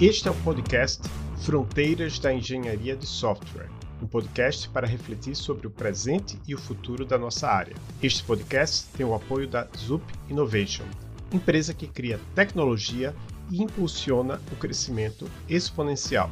Este é o podcast Fronteiras da Engenharia de Software, um podcast para refletir sobre o presente e o futuro da nossa área. Este podcast tem o apoio da Zup Innovation, empresa que cria tecnologia e impulsiona o crescimento exponencial.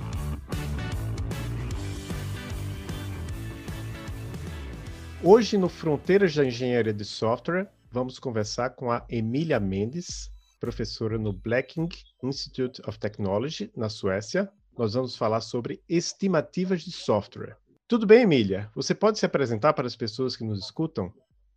Hoje, no Fronteiras da Engenharia de Software, vamos conversar com a Emília Mendes, professora no Blacking Institute of Technology, na Suécia. Nós vamos falar sobre estimativas de software. Tudo bem, Emília? Você pode se apresentar para as pessoas que nos escutam?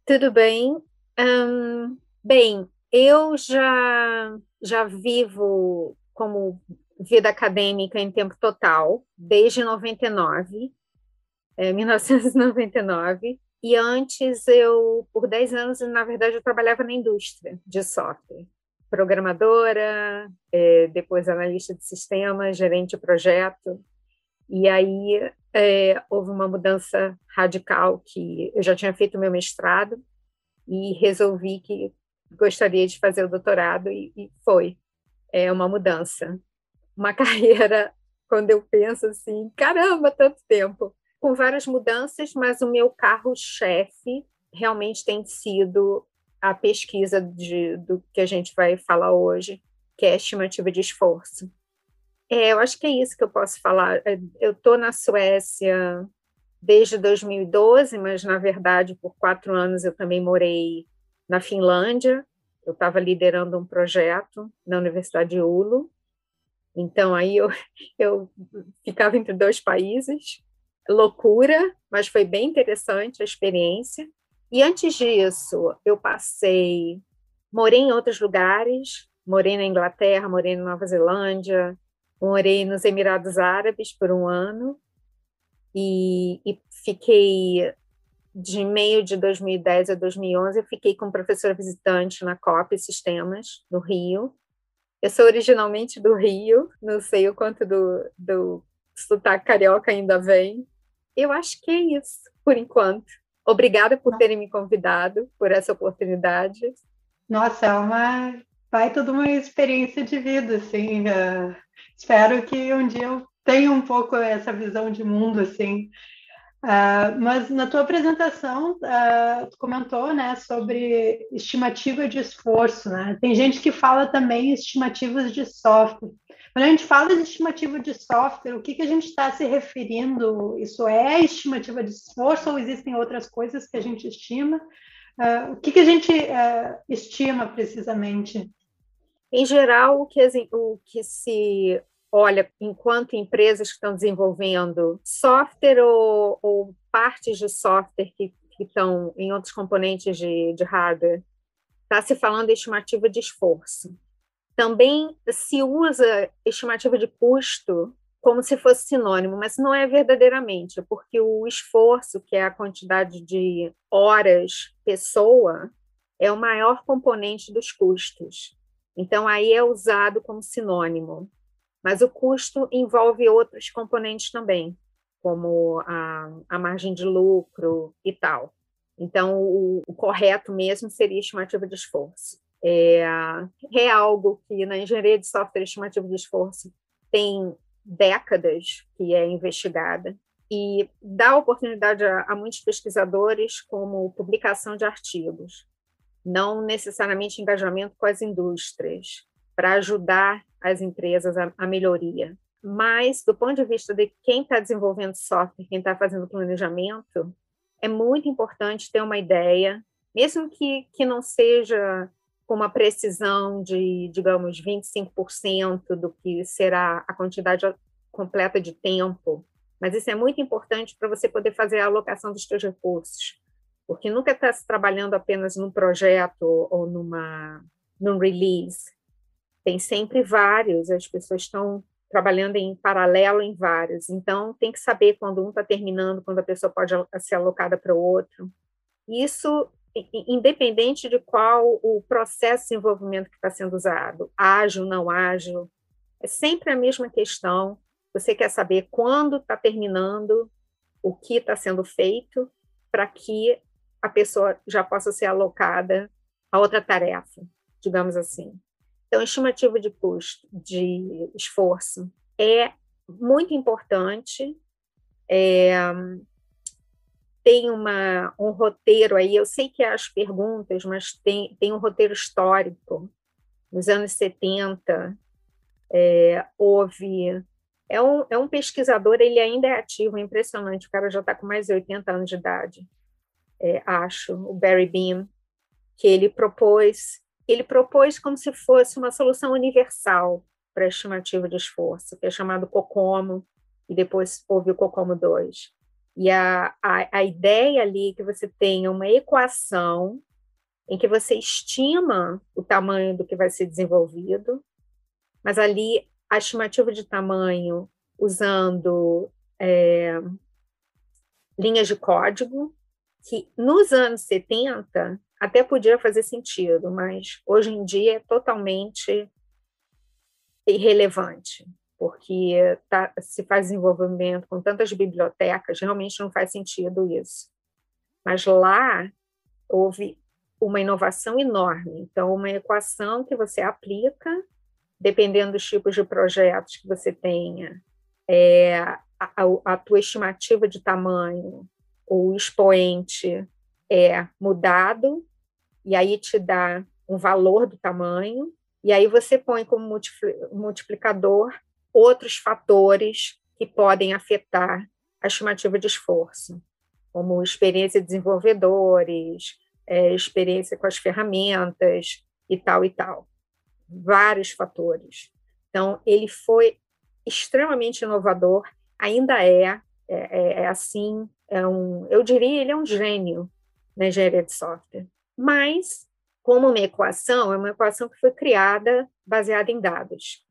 Tudo bem. Um, bem, eu já, já vivo como vida acadêmica em tempo total desde 99, é, 1999. E antes eu, por 10 anos, na verdade, eu trabalhava na indústria de software. Programadora, é, depois analista de sistemas, gerente de projeto. E aí é, houve uma mudança radical que eu já tinha feito meu mestrado e resolvi que gostaria de fazer o doutorado e, e foi é uma mudança. Uma carreira, quando eu penso assim, caramba, tanto tempo com várias mudanças, mas o meu carro-chefe realmente tem sido a pesquisa de, do que a gente vai falar hoje, que é a estimativa de esforço. É, eu acho que é isso que eu posso falar. É, eu estou na Suécia desde 2012, mas na verdade por quatro anos eu também morei na Finlândia. Eu estava liderando um projeto na Universidade de Ulo. Então aí eu, eu ficava entre dois países loucura, mas foi bem interessante a experiência. E antes disso, eu passei, morei em outros lugares, morei na Inglaterra, morei na Nova Zelândia, morei nos Emirados Árabes por um ano e, e fiquei de meio de 2010 a 2011, eu fiquei como professora visitante na COP Sistemas, no Rio. Eu sou originalmente do Rio, não sei o quanto do, do sotaque carioca ainda vem, eu acho que é isso, por enquanto. Obrigada por terem me convidado, por essa oportunidade. Nossa, é uma vai toda uma experiência de vida, assim. Uh, espero que um dia eu tenha um pouco essa visão de mundo, assim. Uh, mas na tua apresentação, uh, tu comentou, né, sobre estimativa de esforço, né? Tem gente que fala também estimativas de software. Quando a gente fala de estimativa de software, o que, que a gente está se referindo? Isso é estimativa de esforço ou existem outras coisas que a gente estima? Uh, o que, que a gente uh, estima precisamente? Em geral, o que, o que se olha enquanto empresas que estão desenvolvendo software ou, ou partes de software que, que, estão em outros componentes de, de hardware, está se falando de estimativa de esforço. Também se usa estimativa de custo como se fosse sinônimo, mas não é verdadeiramente, porque o esforço, que é a quantidade de horas pessoa, é o maior componente dos custos. Então, aí é usado como sinônimo. Mas o custo envolve outros componentes também, como a, a margem de lucro e tal. Então, o, o correto mesmo seria estimativa de esforço. É, é algo que na engenharia de software estimativo de esforço tem décadas que é investigada e dá oportunidade a, a muitos pesquisadores como publicação de artigos, não necessariamente engajamento com as indústrias, para ajudar as empresas a, a melhoria. Mas, do ponto de vista de quem está desenvolvendo software, quem está fazendo planejamento, é muito importante ter uma ideia, mesmo que, que não seja com uma precisão de, digamos, 25% do que será a quantidade completa de tempo. Mas isso é muito importante para você poder fazer a alocação dos seus recursos, porque nunca está se trabalhando apenas num projeto ou numa num release. Tem sempre vários, as pessoas estão trabalhando em paralelo em vários. Então, tem que saber quando um está terminando, quando a pessoa pode ser alocada para o outro. Isso independente de qual o processo de desenvolvimento que está sendo usado, ágil, não ágil, é sempre a mesma questão. Você quer saber quando está terminando, o que está sendo feito, para que a pessoa já possa ser alocada a outra tarefa, digamos assim. Então, estimativa de custo, de esforço, é muito importante. É, tem uma, um roteiro aí, eu sei que há as perguntas, mas tem, tem um roteiro histórico. Nos anos 70, é, houve. É um, é um pesquisador, ele ainda é ativo, é impressionante, o cara já está com mais de 80 anos de idade, é, acho, o Barry Beam, que ele propôs ele propôs como se fosse uma solução universal para a estimativa de esforço, que é chamado COCOMO, e depois houve o COCOMO 2. E a, a, a ideia ali é que você tenha uma equação em que você estima o tamanho do que vai ser desenvolvido, mas ali a estimativa de tamanho usando é, linhas de código, que nos anos 70 até podia fazer sentido, mas hoje em dia é totalmente irrelevante, porque tá, se faz desenvolvimento com tantas bibliotecas, realmente não faz sentido isso. Mas lá houve uma inovação enorme. Então, uma equação que você aplica, dependendo dos tipos de projetos que você tenha, é, a, a, tua estimativa de tamanho, o expoente é mudado e aí te dá um valor do tamanho, e aí você põe como multiplicador outros fatores que podem afetar a estimativa de esforço, como experiência de desenvolvedores, é, experiência com as ferramentas e tal e tal. Vários fatores. Então, ele foi extremamente inovador, ainda é, é, é, é assim, é um, eu diria, ele é um gênio na engenharia de software mas como uma equação, é uma equação que foi criada baseada em dados,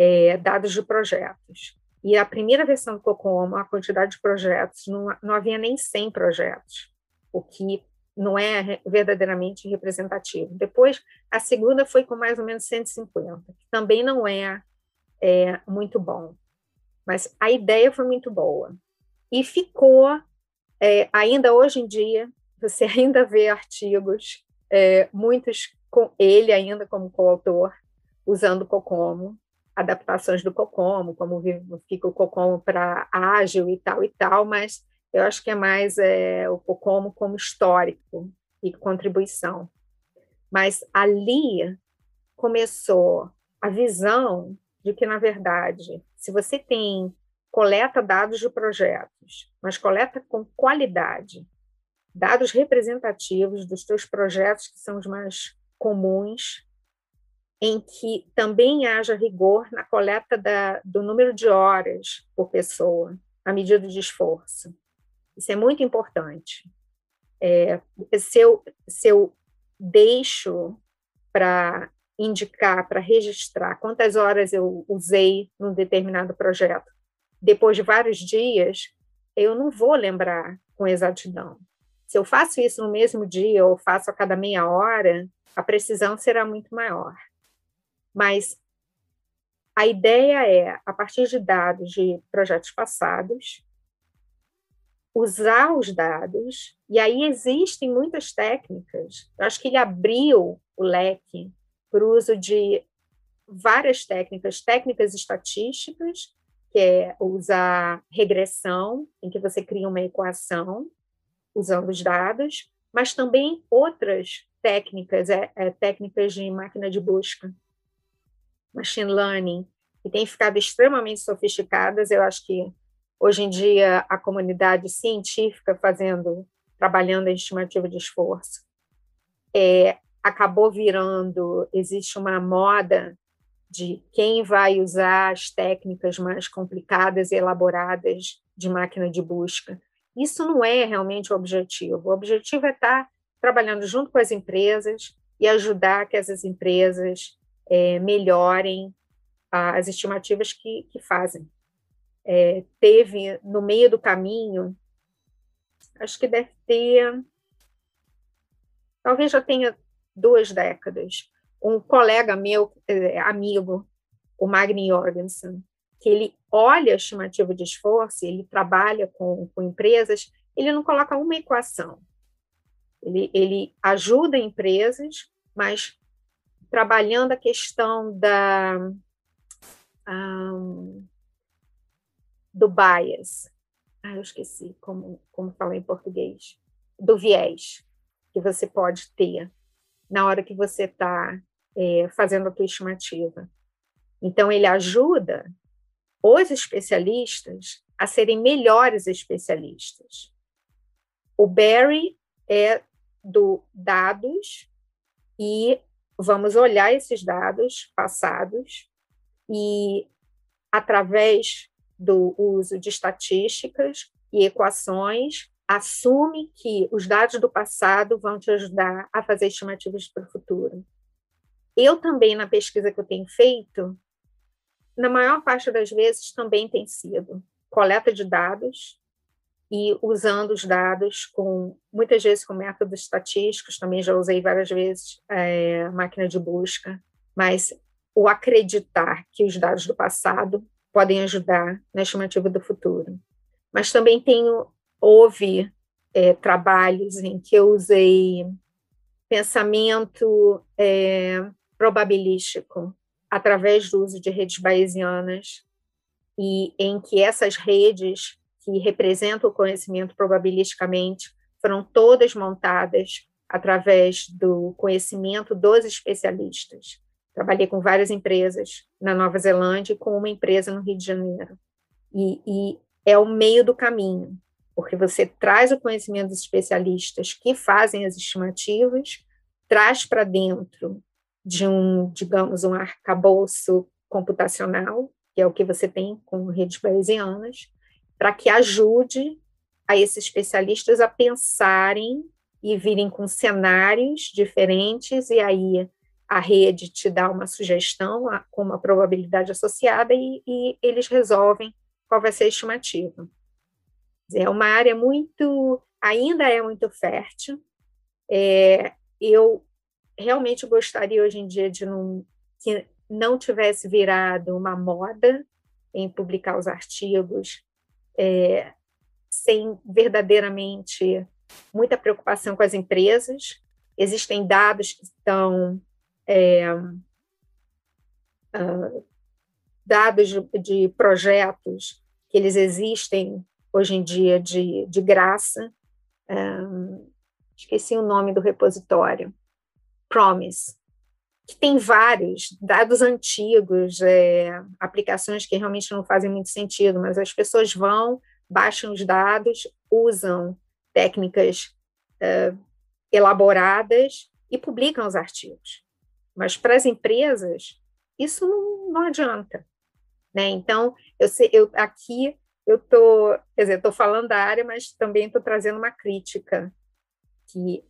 é, dados de projetos. E a primeira versão do COCOMO, a quantidade de projetos, não, não havia nem 100 projetos, o que não é verdadeiramente representativo. Depois, a segunda foi com mais ou menos 150, que também não é, é muito bom. Mas a ideia foi muito boa. E ficou, é, ainda hoje em dia, você ainda vê artigos, é, muitos com ele ainda como coautor, usando o Cocomo, adaptações do Cocomo, como fica o Cocomo para ágil e tal e tal, mas eu acho que é mais é, o Cocomo como histórico e contribuição. Mas ali começou a visão de que, na verdade, se você tem coleta dados de projetos, mas coleta com qualidade, dados representativos dos teus projetos, que são os mais comuns, em que também haja rigor na coleta da, do número de horas por pessoa, a medida de esforço. Isso é muito importante. É, se, eu, se eu deixo para indicar, para registrar quantas horas eu usei num determinado projeto, depois de vários dias, eu não vou lembrar com exatidão. Se eu faço isso no mesmo dia ou faço a cada meia hora, a precisão será muito maior. Mas a ideia é, a partir de dados de projetos passados, usar os dados, e aí existem muitas técnicas. Eu acho que ele abriu o leque para o uso de várias técnicas, técnicas estatísticas, que é usar regressão, em que você cria uma equação, usando os dados, mas também outras técnicas, é, é, técnicas de máquina de busca, machine learning, que têm ficado extremamente sofisticadas. Eu acho que hoje em dia a comunidade científica fazendo, trabalhando em estimativa de esforço, é, acabou virando, existe uma moda de quem vai usar as técnicas mais complicadas e elaboradas de máquina de busca isso não é realmente o objetivo. O objetivo é estar trabalhando junto com as empresas e ajudar que essas empresas é, melhorem as estimativas que, que fazem. É, teve no meio do caminho, acho que deve ter, talvez já tenha duas décadas, um colega meu, é, amigo, o Magni Jorgensen, que ele olha a estimativa de esforço, ele trabalha com, com empresas, ele não coloca uma equação. Ele, ele ajuda empresas, mas trabalhando a questão da um, do bias. Ah, eu esqueci como, como falar em português. Do viés que você pode ter na hora que você está é, fazendo a tua estimativa. Então, ele ajuda os especialistas a serem melhores especialistas. O Barry é do dados e vamos olhar esses dados passados e através do uso de estatísticas e equações assume que os dados do passado vão te ajudar a fazer estimativas para o futuro. Eu também, na pesquisa que eu tenho feito, na maior parte das vezes também tem sido coleta de dados e usando os dados com muitas vezes com métodos estatísticos, também já usei várias vezes é, máquina de busca, mas o acreditar que os dados do passado podem ajudar na estimativa do futuro. Mas também tenho houve é, trabalhos em que eu usei pensamento é, probabilístico através do uso de redes bayesianas e em que essas redes que representam o conhecimento probabilisticamente foram todas montadas através do conhecimento dos especialistas. Trabalhei com várias empresas na Nova Zelândia e com uma empresa no Rio de Janeiro. E, e é o meio do caminho, porque você traz o conhecimento dos especialistas que fazem as estimativas, traz para dentro de um, digamos, um arcabouço computacional, que é o que você tem com redes bayesianas, para que ajude a esses especialistas a pensarem e virem com cenários diferentes, e aí a rede te dá uma sugestão com uma probabilidade associada e, e eles resolvem qual vai ser a estimativa. É uma área muito, ainda é muito fértil. É, eu realmente gostaria hoje em dia de não, que não tivesse virado uma moda em publicar os artigos é, sem verdadeiramente muita preocupação com as empresas. Existem dados que estão é, uh, dados de, de, projetos que eles existem hoje em dia de, de graça. Um, esqueci o nome do repositório. Promise, que tem vários dados antigos, é, aplicações que realmente não fazem muito sentido, mas as pessoas vão, baixam os dados, usam técnicas é, elaboradas e publicam os artigos. Mas para as empresas, isso não, não adianta. Né? Então, eu, eu aqui eu estou, quer dizer, estou falando da área, mas também estou trazendo uma crítica que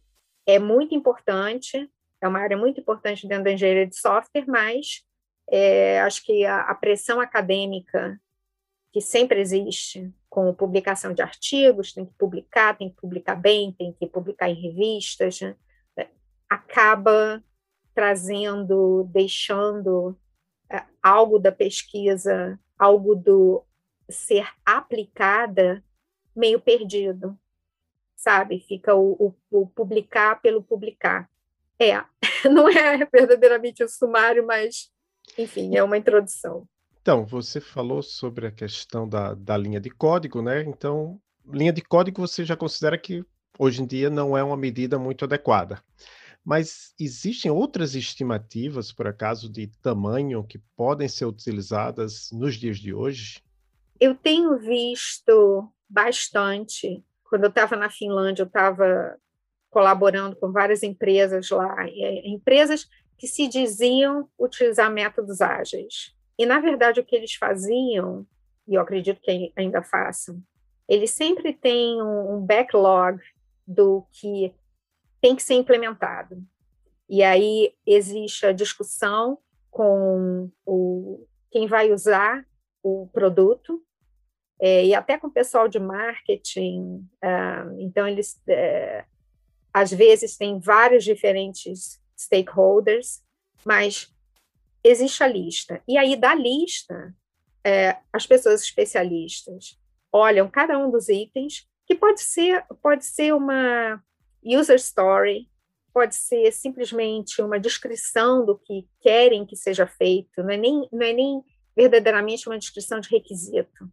é muito importante, é uma área muito importante dentro da engenharia de software, mas é, acho que a, a, pressão acadêmica que sempre existe com publicação de artigos, tem que publicar, tem que publicar bem, tem que publicar em revistas, né, acaba trazendo, deixando é, algo da pesquisa, algo do ser aplicada meio perdido, sabe? Fica o, o, o publicar pelo publicar. É, não é verdadeiramente o sumário, mas, enfim, é uma introdução. Então, você falou sobre a questão da, da linha de código, né? Então, linha de código você já considera que hoje em dia não é uma medida muito adequada. Mas existem outras estimativas, por acaso, de tamanho que podem ser utilizadas nos dias de hoje? Eu tenho visto bastante. Quando eu estava na Finlândia, eu estava colaborando com várias empresas lá, é, empresas que se diziam utilizar métodos ágeis. E, na verdade, o que eles faziam, e eu acredito que ainda façam, eles sempre têm um backlog do que tem que ser implementado. E aí existe a discussão com o, quem vai usar o produto, é, e até com o pessoal de marketing. Uh, então, eles uh, às vezes tem vários diferentes stakeholders, mas existe a lista. E aí, da lista, é, as pessoas especialistas olham cada um dos itens, que pode ser, pode ser uma user story, pode ser simplesmente uma descrição do que querem que seja feito, não é nem, não é nem verdadeiramente uma descrição de requisito,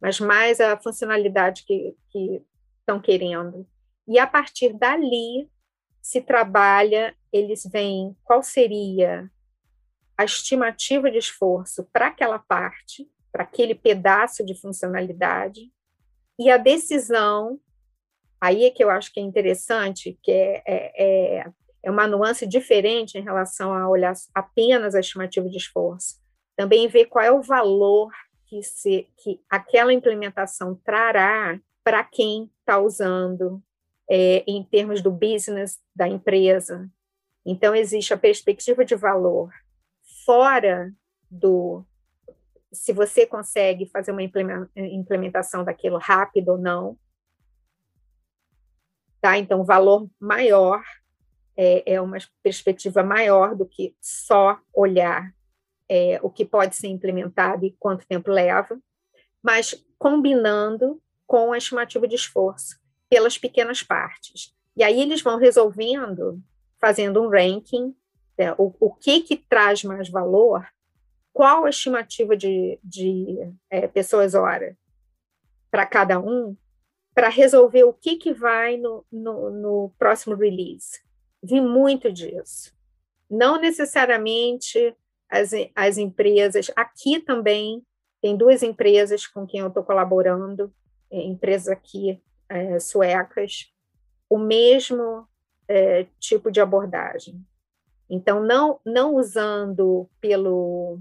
mas mais a funcionalidade que, que estão querendo. E a partir dali se trabalha, eles veem qual seria a estimativa de esforço para aquela parte, para aquele pedaço de funcionalidade, e a decisão, aí é que eu acho que é interessante, que é, é, é, é uma nuance diferente em relação a olhar apenas a estimativa de esforço, também ver qual é o valor que, se, que aquela implementação trará para quem está usando, é, em termos do business da empresa. Então, existe a perspectiva de valor fora do se você consegue fazer uma implementação daquilo rápido ou não. Tá? Então, o valor maior é, é uma perspectiva maior do que só olhar é, o que pode ser implementado e quanto tempo leva, mas combinando com a estimativa de esforço pelas pequenas partes. E aí eles vão resolvendo, fazendo um ranking, né, o, o que que traz mais valor, qual a estimativa de, de é, pessoas hora para cada um, para resolver o que que vai no, no, no próximo release. Vi muito disso. Não necessariamente as, as empresas, aqui também tem duas empresas com quem eu estou colaborando, é, empresas aqui é, suecas, o mesmo é, tipo de abordagem. Então, não, não usando pelo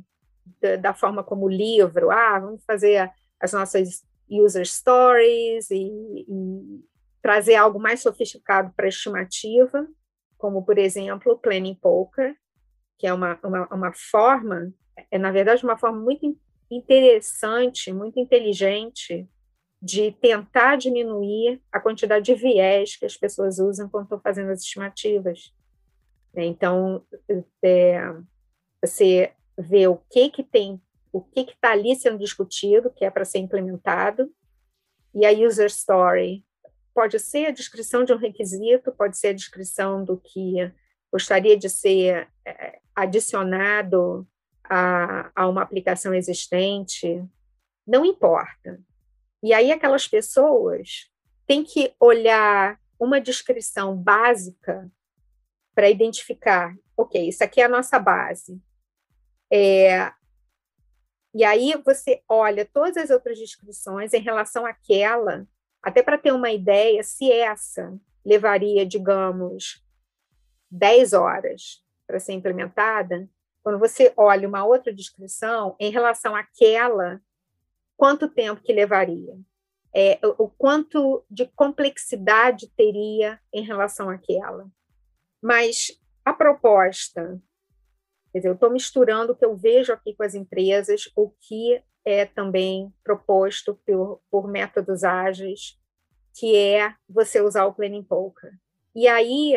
da, da, forma como livro, ah, vamos fazer as nossas user stories e, e trazer algo mais sofisticado para a estimativa, como, por exemplo, o Planning Poker, que é uma, uma, uma forma, é na verdade uma forma muito interessante, muito inteligente de tentar diminuir a quantidade de viés que as pessoas usam quando estão fazendo as estimativas. Então, é, você vê o que que tem, o que que está ali sendo discutido, que é para ser implementado, e a user story pode ser a descrição de um requisito, pode ser a descrição do que gostaria de ser é, adicionado a, a uma aplicação existente, não importa. E aí aquelas pessoas têm que olhar uma descrição básica para identificar, ok, isso aqui é a nossa base. É, e aí você olha todas as outras descrições em relação àquela, até para ter uma ideia se essa levaria, digamos, 10 horas para ser implementada, quando você olha uma outra descrição em relação àquela quanto tempo que levaria, é, o, o quanto de complexidade teria em relação àquela. Mas a proposta, quer dizer, eu estou misturando o que eu vejo aqui com as empresas, o que é também proposto por, por métodos ágeis, que é você usar o Planning Poker. E aí,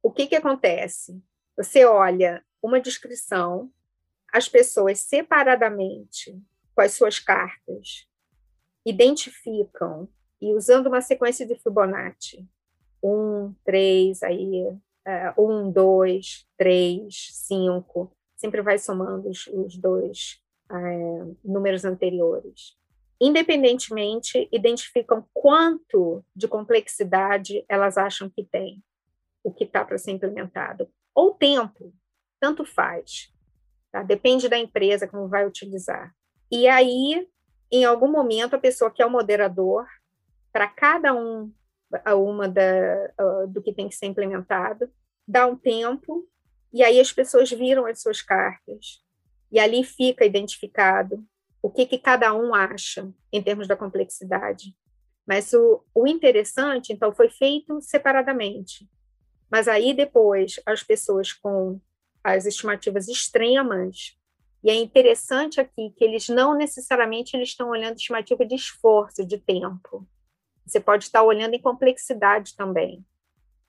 o que, que acontece? Você olha uma descrição, as pessoas separadamente com as suas cartas, identificam, e usando uma sequência de Fibonacci, um, três, aí, uh, um, dois, três, cinco, sempre vai somando os, os dois uh, números anteriores. Independentemente, identificam quanto de complexidade elas acham que tem o que está para ser implementado, ou tempo, tanto faz. Tá? Depende da empresa como vai utilizar. E aí, em algum momento, a pessoa que é o moderador, para cada um uma da, uh, do que tem que ser implementado, dá um tempo, e aí as pessoas viram as suas cartas, e ali fica identificado o que, que cada um acha em termos da complexidade. Mas o, o interessante, então, foi feito separadamente. Mas aí depois, as pessoas com as estimativas extremas e é interessante aqui que eles não necessariamente eles estão olhando estimativa de esforço, de tempo. Você pode estar olhando em complexidade também.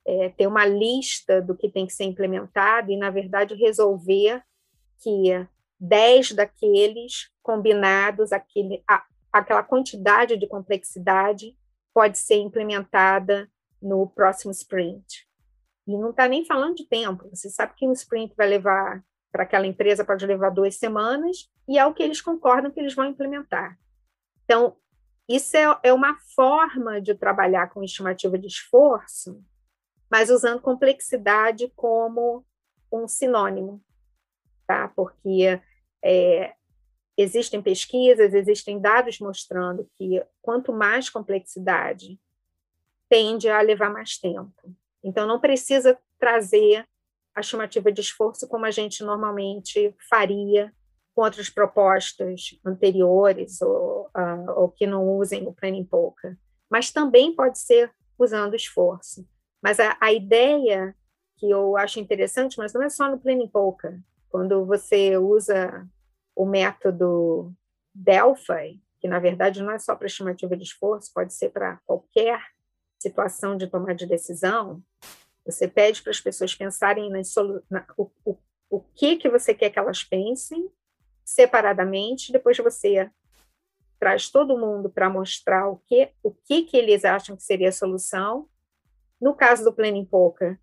É, ter uma lista do que tem que ser implementado e, na verdade, resolver que 10 daqueles combinados, aquele, a, aquela quantidade de complexidade pode ser implementada no próximo sprint. E não está nem falando de tempo. Você sabe que um sprint vai levar para aquela empresa pode levar duas semanas e é o que eles concordam que eles vão implementar. Então, isso é, é uma forma de trabalhar com estimativa de esforço, mas usando complexidade como um sinônimo, tá? Porque é, existem pesquisas, existem dados mostrando que quanto mais complexidade, tende a levar mais tempo. Então, não precisa trazer a estimativa de esforço como a gente normalmente faria com outras propostas anteriores ou, uh, ou que não usem o Planning Polka. Mas também pode ser usando esforço. Mas a, a ideia que eu acho interessante, mas não é só no Planning Polka. Quando você usa o método Delphi, que na verdade não é só para estimativa de esforço, pode ser para qualquer situação de tomar de decisão, você pede para as pessoas pensarem nas na, o, o, o que, que você quer que elas pensem separadamente, depois você traz todo mundo para mostrar o que, o que, que eles acham que seria a solução. No caso do Planning Poker,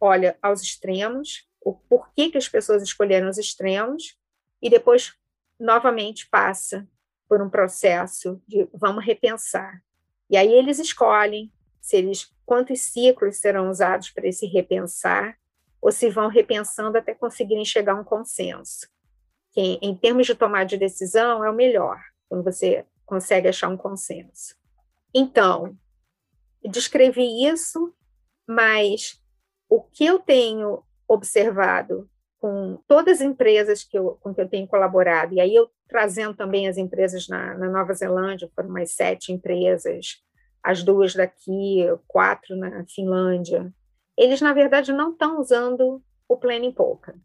olha aos extremos, o porquê que as pessoas escolheram os extremos, e depois, novamente, passa por um processo de vamos repensar. E aí eles escolhem se eles quantos ciclos serão usados para esse repensar, ou se vão repensando até conseguirem chegar a um consenso. Que, em termos de tomar de decisão, é o melhor, quando você consegue achar um consenso. Então, descrevi isso, mas o que eu tenho observado com todas as empresas que eu, com que eu tenho colaborado, e aí eu trazendo também as empresas na, na Nova Zelândia, foram mais sete empresas, as duas daqui, quatro na Finlândia, eles, na verdade, não estão usando o Planning Polka.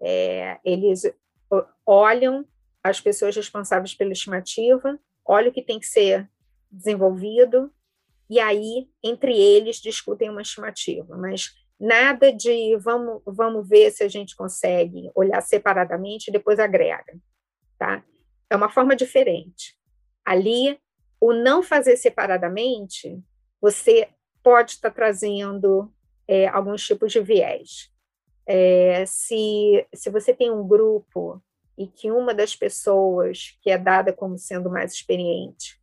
É, eles olham as pessoas responsáveis pela estimativa, olham o que tem que ser desenvolvido, e aí, entre eles, discutem uma estimativa. Mas nada de vamos, vamos ver se a gente consegue olhar separadamente e depois agrega. Tá? É uma forma diferente. Ali o não fazer separadamente, você pode estar trazendo é, alguns tipos de viés. É, se, se você tem um grupo e que uma das pessoas que é dada como sendo mais experiente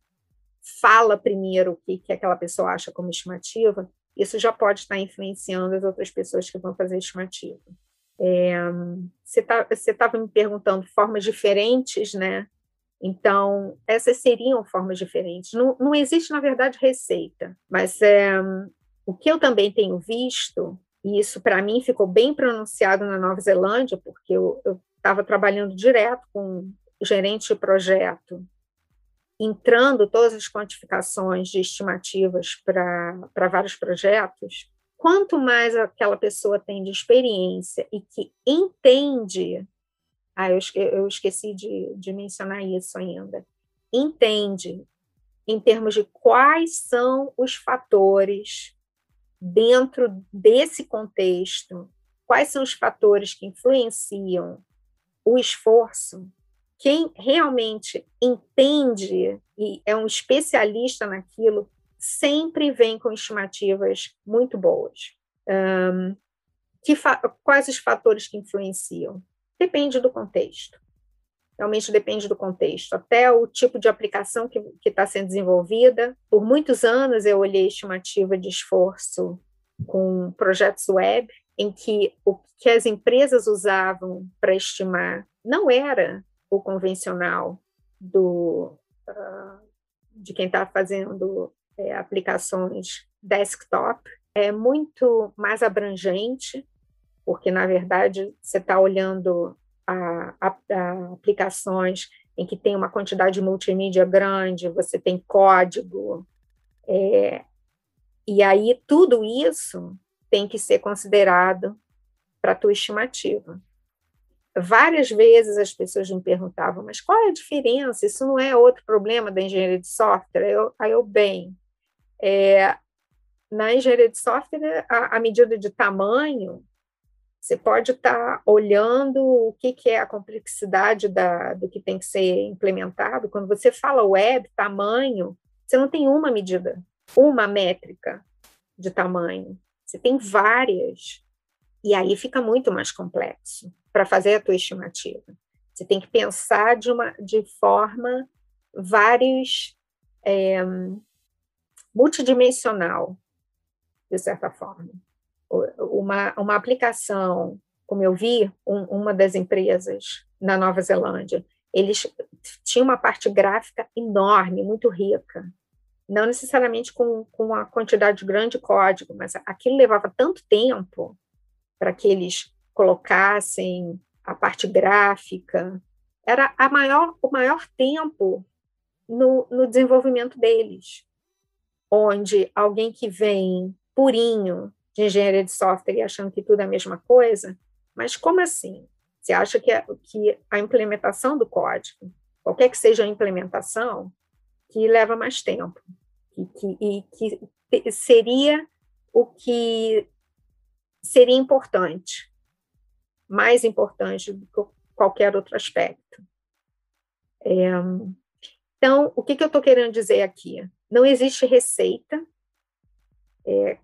fala primeiro o que, que aquela pessoa acha como estimativa, isso já pode estar influenciando as outras pessoas que vão fazer estimativa. É, você tá, estava me perguntando formas diferentes né, então, essas seriam formas diferentes. Não, não existe, na verdade, receita, mas é, o que eu também tenho visto, e isso para mim ficou bem pronunciado na Nova Zelândia, porque eu estava trabalhando direto com o gerente de projeto, entrando todas as quantificações de estimativas para vários projetos, quanto mais aquela pessoa tem de experiência e que entende ah, eu, eu esqueci de, de mencionar isso ainda. Entende, em termos de quais são os fatores dentro desse contexto, quais são os fatores que influenciam o esforço, quem realmente entende e é um especialista naquilo, sempre vem com estimativas muito boas. Um, quais os fatores que influenciam? Depende do contexto. Realmente depende do contexto, até o tipo de aplicação que está sendo desenvolvida. Por muitos anos eu olhei estimativa de esforço com projetos web, em que o que as empresas usavam para estimar não era o convencional do, uh, de quem está fazendo é, aplicações desktop, é muito mais abrangente, porque, na verdade, você está olhando a, a, a aplicações em que tem uma quantidade de multimídia grande, você tem código, é, e aí tudo isso tem que ser considerado para a tua estimativa. Várias vezes as pessoas me perguntavam, mas qual é a diferença? Isso não é outro problema da engenharia de software? Eu, aí eu, bem, é, na engenharia de software, a, a medida de tamanho você pode estar tá olhando o que, que é a complexidade da, do que tem que ser implementado. Quando você fala web, tamanho, você não tem uma medida, uma métrica de tamanho. você tem várias, e aí fica muito mais complexo para fazer a tua estimativa. Você tem que pensar de, uma, de forma vários é, multidimensional, de certa forma. Uma, uma aplicação, como eu vi, um, uma das empresas na Nova Zelândia, eles tinham uma parte gráfica enorme, muito rica, não necessariamente com, com uma quantidade grande de código, mas aquilo levava tanto tempo para que eles colocassem a parte gráfica, era a maior, o maior tempo no, no desenvolvimento deles, onde alguém que vem purinho de engenharia de software e achando que tudo é a mesma coisa, mas como assim? Você acha que, a, que a implementação do código, qualquer que seja a implementação, que leva mais tempo, e que, e que seria o que seria importante, mais importante do que qualquer outro aspecto. É, então, o que, que eu estou querendo dizer aqui? Não existe receita, é,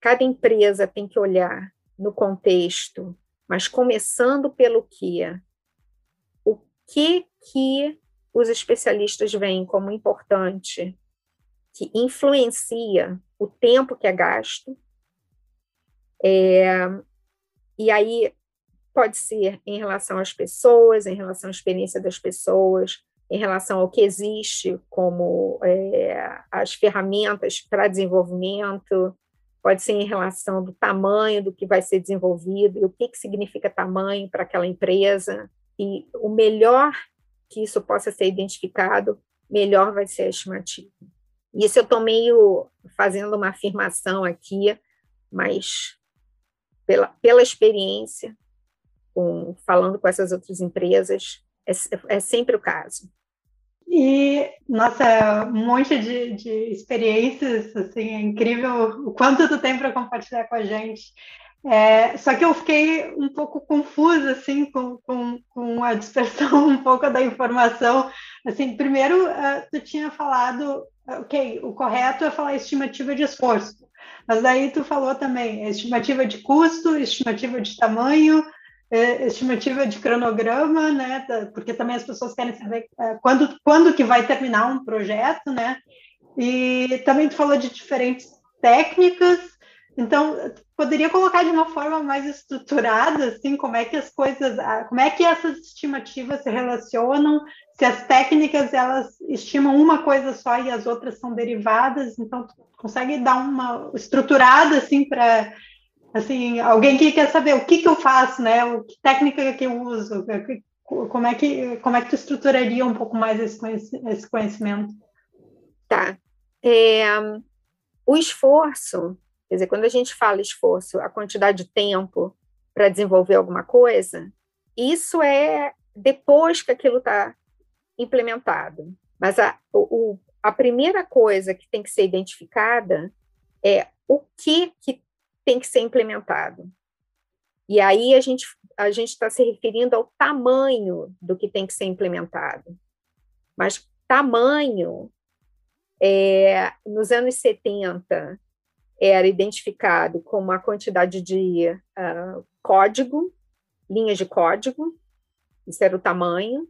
cada empresa tem que olhar no contexto mas começando pelo que o que que os especialistas veem como importante, que influencia o tempo que é gasto, é, e aí pode ser em relação às pessoas, em relação à experiência das pessoas, em relação ao que existe como é, as ferramentas para desenvolvimento, pode ser em relação do tamanho do que vai ser desenvolvido e o que, que significa tamanho para aquela empresa. E o melhor que isso possa ser identificado, melhor vai ser a estimativa. Isso eu estou meio fazendo uma afirmação aqui, mas pela, pela experiência, com, falando com essas outras empresas, é, é sempre o caso. E, nossa, um monte de, de experiências, assim, é incrível o quanto tu tem para compartilhar com a gente. É, só que eu fiquei um pouco confusa, assim, com, com, com a dispersão um pouco da informação. Assim, primeiro, uh, tu tinha falado, ok, o correto é falar estimativa de esforço, mas daí tu falou também estimativa de custo, estimativa de tamanho, é, estimativa de cronograma, né? Porque também as pessoas querem saber é, quando, quando que vai terminar um projeto, né? E também tu falou de diferentes técnicas. Então, poderia colocar de uma forma mais estruturada, assim, como é que as coisas, como é que essas estimativas se relacionam, se as técnicas elas estimam uma coisa só e as outras são derivadas, então tu consegue dar uma estruturada assim para Assim, alguém que quer saber o que, que eu faço, né? O que técnica que eu uso, como é que como é que tu estruturaria um pouco mais esse conhecimento? Tá. É, o esforço, quer dizer, quando a gente fala esforço, a quantidade de tempo para desenvolver alguma coisa, isso é depois que aquilo está implementado. Mas a, o, a primeira coisa que tem que ser identificada é o que, que tem que ser implementado. E aí a gente a gente está se referindo ao tamanho do que tem que ser implementado. Mas tamanho, é, nos anos 70, era identificado como a quantidade de uh, código, linhas de código, isso era o tamanho.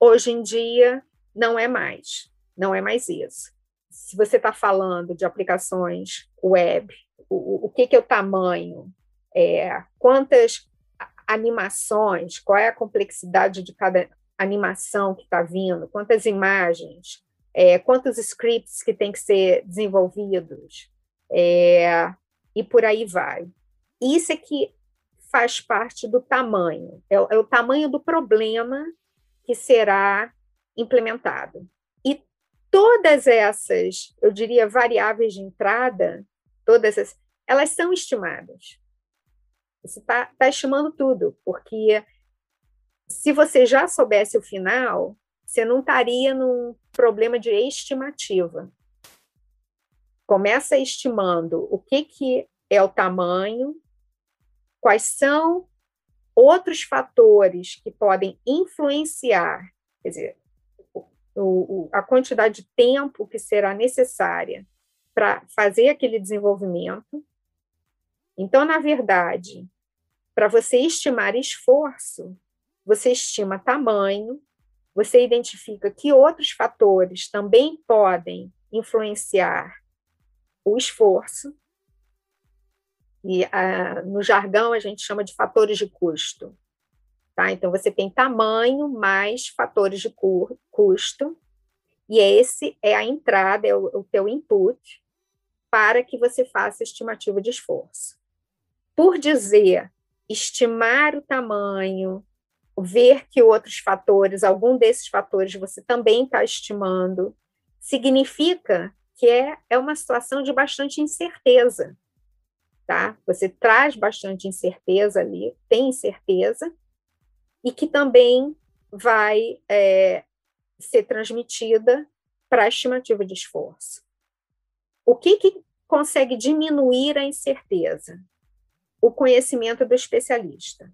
Hoje em dia, não é mais, não é mais isso. Se você está falando de aplicações web o, o que, que é o tamanho, é, quantas animações, qual é a complexidade de cada animação que está vindo, quantas imagens, é, quantos scripts que tem que ser desenvolvidos, é, e por aí vai. Isso é que faz parte do tamanho, é, é o tamanho do problema que será implementado. E todas essas, eu diria, variáveis de entrada, todas as, elas são estimadas. Você está tá estimando tudo, porque se você já soubesse o final, você não estaria num problema de estimativa. Começa estimando o que, que é o tamanho, quais são outros fatores que podem influenciar, quer dizer, o, o, a quantidade de tempo que será necessária para fazer aquele desenvolvimento, Então, na verdade, para você estimar esforço, você estima tamanho, você identifica que outros fatores também podem influenciar o esforço, e ah, no jargão a gente chama de fatores de custo. Tá? Então, você tem tamanho mais fatores de custo, e esse é a entrada, é o, o teu input, para que você faça estimativa de esforço. Por dizer estimar o tamanho, ver que outros fatores, algum desses fatores você também está estimando, significa que é, é uma situação de bastante incerteza, tá? Você traz bastante incerteza ali, tem incerteza, e que também vai é, ser transmitida para a estimativa de esforço. O que, que consegue diminuir a incerteza? O conhecimento do especialista.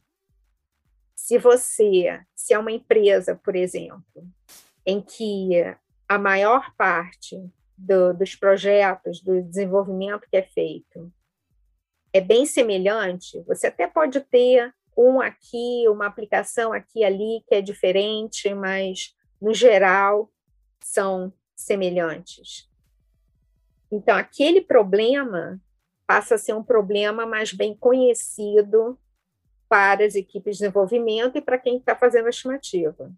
Se você, se é uma empresa, por exemplo, em que a maior parte do, dos projetos, do desenvolvimento que é feito, é bem semelhante, você até pode ter um aqui, uma aplicação aqui ali que é diferente, mas no geral são semelhantes. Então, aquele problema passa a ser um problema mais bem conhecido para as equipes de desenvolvimento e para quem está fazendo a estimativa.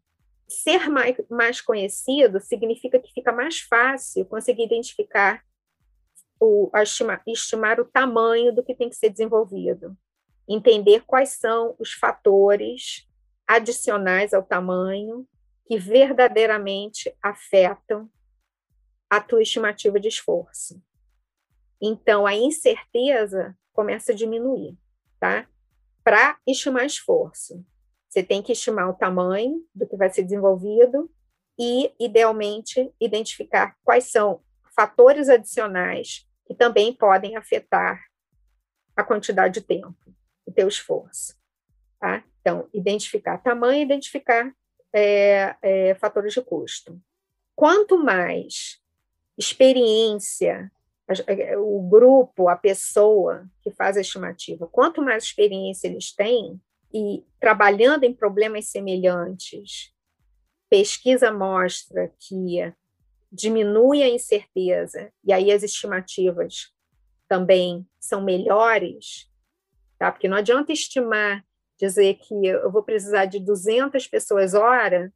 Ser mais, mais conhecido significa que fica mais fácil conseguir identificar, o, estima, estimar o tamanho do que tem que ser desenvolvido, entender quais são os fatores adicionais ao tamanho que verdadeiramente afetam a tua estimativa de esforço. Então, a incerteza começa a diminuir, tá? para estimar esforço. Você tem que estimar o tamanho do que vai ser desenvolvido e, idealmente, identificar quais são fatores adicionais que também podem afetar a quantidade de tempo, o teu esforço. Tá? Então, identificar tamanho identificar é, é, fatores de custo. Quanto mais experiência é, o grupo, a pessoa que faz a estimativa, quanto mais experiência eles têm e trabalhando em problemas semelhantes, pesquisa mostra que diminui a incerteza e aí as estimativas também são melhores, tá? Porque não adianta estimar, dizer que eu vou precisar de 200 pessoas hora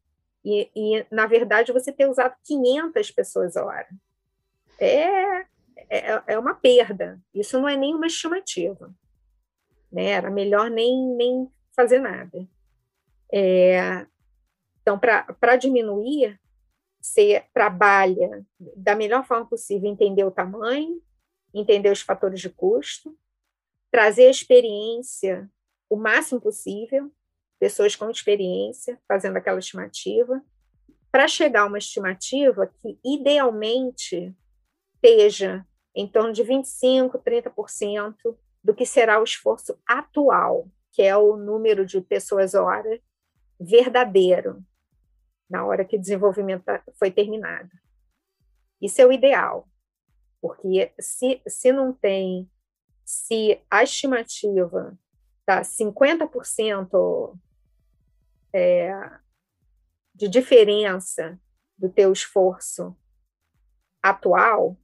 e, e na verdade você ter usado 500 pessoas hora. É é, é, é uma perda. Isso não é nenhuma estimativa. Né? Era melhor nem, nem fazer nada. É, então, para diminuir, você trabalha da melhor forma possível, entender o tamanho, entender os fatores de custo, trazer a experiência o máximo possível, pessoas com experiência fazendo aquela estimativa, para chegar a uma estimativa que, idealmente, esteja em torno de 25%, 30% do que será o esforço atual, que é o número de pessoas hora verdadeiro, na hora que o desenvolvimento tá, foi terminado. Isso é o ideal, porque se, se não tem, se a estimativa está 50% é, de diferença do teu esforço atual,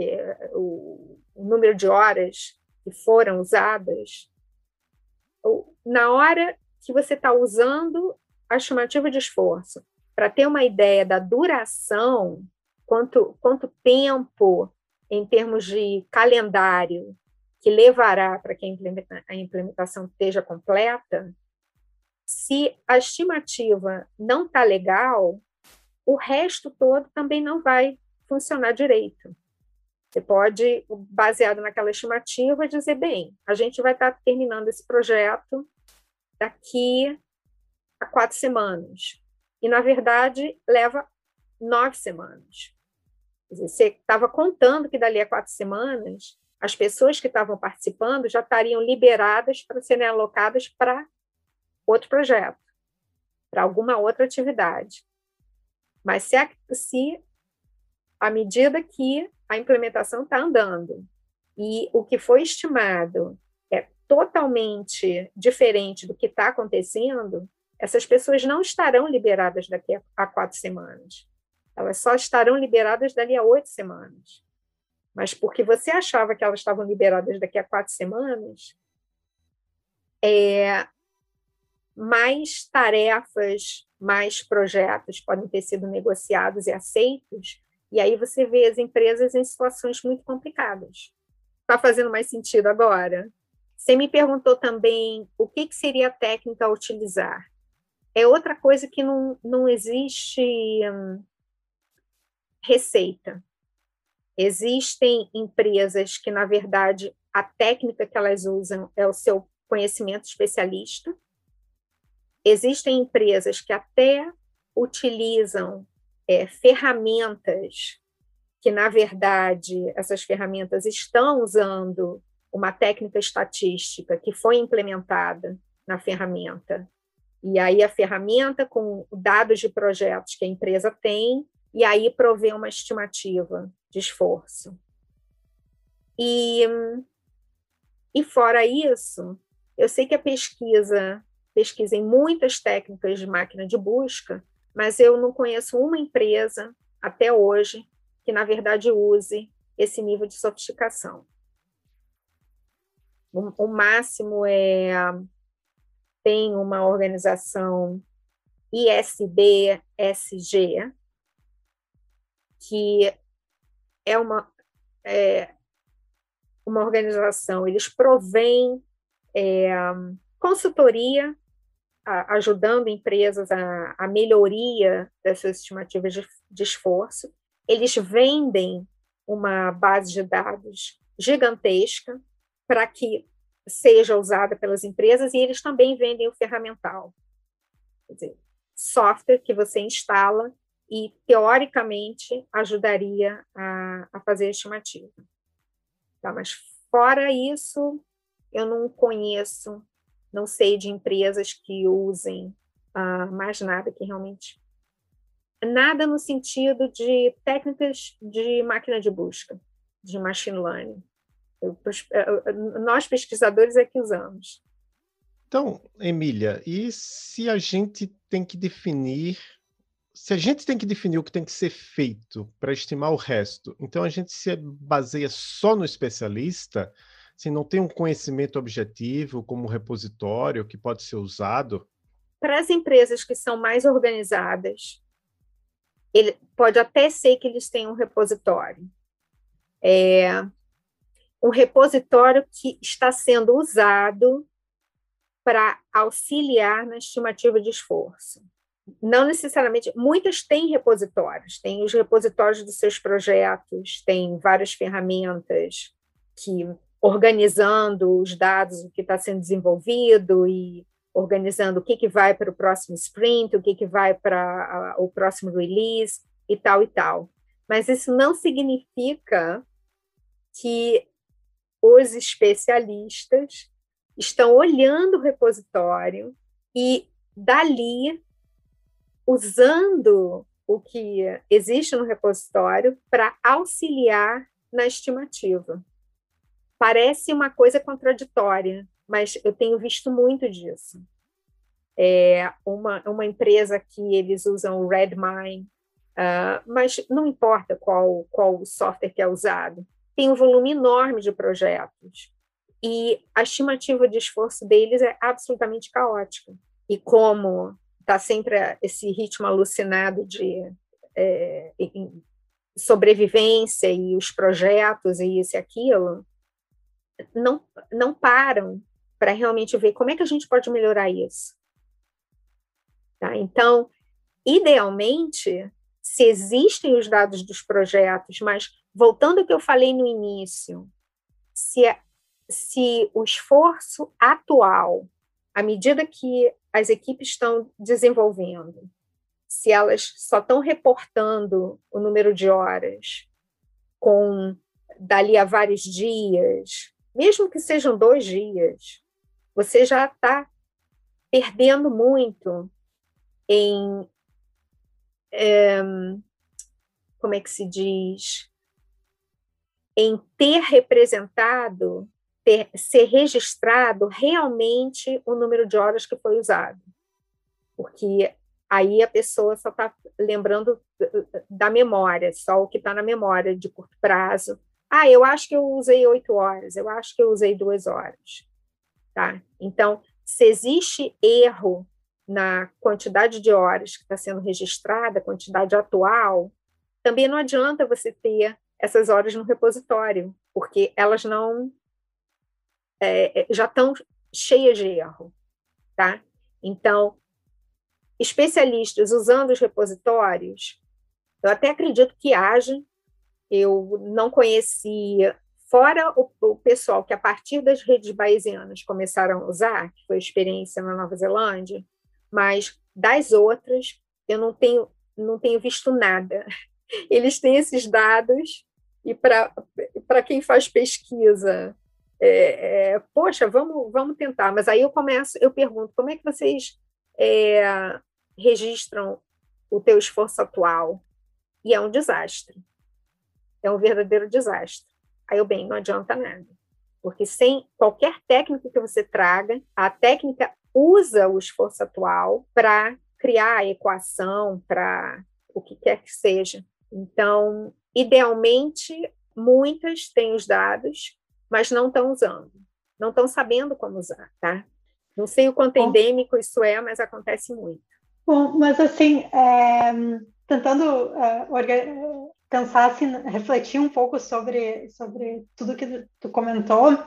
é o, o número de horas que foram usadas, na hora que você está usando a estimativa de esforço, para ter uma ideia da duração, quanto, quanto tempo, em termos de calendário, que levará para que a implementação esteja completa, se a estimativa não está legal, o resto todo também não vai funcionar direito. Você pode, baseado naquela estimativa, dizer, bem, a gente vai estar terminando esse projeto daqui a quatro semanas. E, na verdade, leva nove semanas. Dizer, você estava contando que dali a quatro semanas, as pessoas que estavam participando já estariam liberadas para serem alocadas para outro projeto, para alguma outra atividade. Mas se, se à medida que a implementação está andando e o que foi estimado totalmente diferente do que está acontecendo, essas pessoas não estarão liberadas daqui a quatro semanas. Elas só estarão liberadas dali a oito semanas. Mas porque você achava que elas estavam liberadas daqui a quatro semanas, é, mais tarefas, mais projetos podem ter sido negociados e aceitos, e aí você vê as empresas em situações muito complicadas. Está fazendo mais sentido agora? Você me perguntou também o que, que seria a técnica a utilizar. É outra coisa que não, não existe hum, receita. Existem empresas que, na verdade, a técnica que elas usam é o seu conhecimento especialista. Existem empresas que até utilizam é, ferramentas que, na verdade, essas ferramentas estão usando uma técnica estatística que foi implementada na ferramenta. E aí a ferramenta com dados de projetos que a empresa tem, e aí provê uma estimativa de esforço. E, e fora isso, eu sei que a pesquisa pesquisa em muitas técnicas de máquina de busca, mas eu não conheço uma empresa até hoje que, na verdade, use esse nível de sofisticação. O, o máximo é tem uma organização ISBSG, que é uma, é, uma organização, eles provêm é, consultoria ajudando empresas a, a, melhoria dessas estimativas de, de esforço. Eles vendem uma base de dados gigantesca para que seja usada pelas empresas e eles também vendem o ferramental. Quer dizer, software que você instala e, teoricamente, ajudaria a, a fazer a estimativa. Tá, mas, fora isso, eu não conheço não sei de empresas que usem uh, mais nada que realmente. Nada no sentido de técnicas de máquina de busca, de machine learning. Eu, nós, pesquisadores, é que usamos. Então, Emília, e se a gente tem que definir se a gente tem que definir o que tem que ser feito para estimar o resto, então a gente se baseia só no especialista, se não tem um conhecimento objetivo como repositório que pode ser usado? Para as empresas que são mais organizadas, ele pode até ser que eles tenham um repositório. É um repositório que está sendo usado para auxiliar na estimativa de esforço. Não necessariamente, muitas têm repositórios, têm os repositórios dos seus projetos, têm várias ferramentas que organizando os dados, o que está sendo desenvolvido e organizando o que, que vai para o próximo sprint, o que, que vai para o próximo release e tal e tal. Mas isso não significa que os especialistas estão olhando o repositório e dali usando o que existe no repositório para auxiliar na estimativa. Parece uma coisa contraditória, mas eu tenho visto muito disso. É uma, uma empresa que eles usam o Redmine, uh, mas não importa qual, qual software que é usado, tem um volume enorme de projetos e a estimativa de esforço deles é absolutamente caótica. E como está sempre esse ritmo alucinado de é, sobrevivência e os projetos e isso e aquilo, não, não param para realmente ver como é que a gente pode melhorar isso. Tá? Então, idealmente, se existem os dados dos projetos, mas voltando ao que eu falei no início, se, se o esforço atual, à medida que as equipes estão desenvolvendo, se elas só estão reportando o número de horas com dali a vários dias, mesmo que sejam dois dias, você já está perdendo muito em. É, como é que se diz? Em ter representado ter, ser registrado realmente o número de horas que foi usado. Porque aí a pessoa só está lembrando da memória, só o que está na memória de curto prazo. Ah, eu acho que eu usei oito horas, eu acho que eu usei duas horas. Tá? Então, se existe erro na quantidade de horas que está sendo registrada, quantidade atual, também não adianta você ter essas horas no repositório, porque elas não é, é, já estão cheias de erro, tá? Então, especialistas usando os repositórios, eu até acredito que haja, eu não conhecia, fora o, o, pessoal que a partir das redes bayesianas começaram a usar, que foi a experiência na Nova Zelândia, mas das outras eu não tenho, não tenho visto nada. Eles têm esses dados e para quem faz pesquisa é, é, poxa, vamos, vamos tentar. Mas aí eu começo, eu pergunto, como é que vocês é, registram o teu esforço atual? E é um desastre. É um verdadeiro desastre. Aí eu, bem, não adianta nada. Porque sem qualquer técnica que você traga, a técnica usa o esforço atual para criar a equação, para o que quer que seja. Então, idealmente, muitas têm os dados, mas não estão usando, não estão sabendo como usar, tá? Não sei o quanto endêmico isso é, mas acontece muito. Bom, mas assim, é, tentando é, pensar, assim, refletir um pouco sobre, sobre tudo que tu comentou,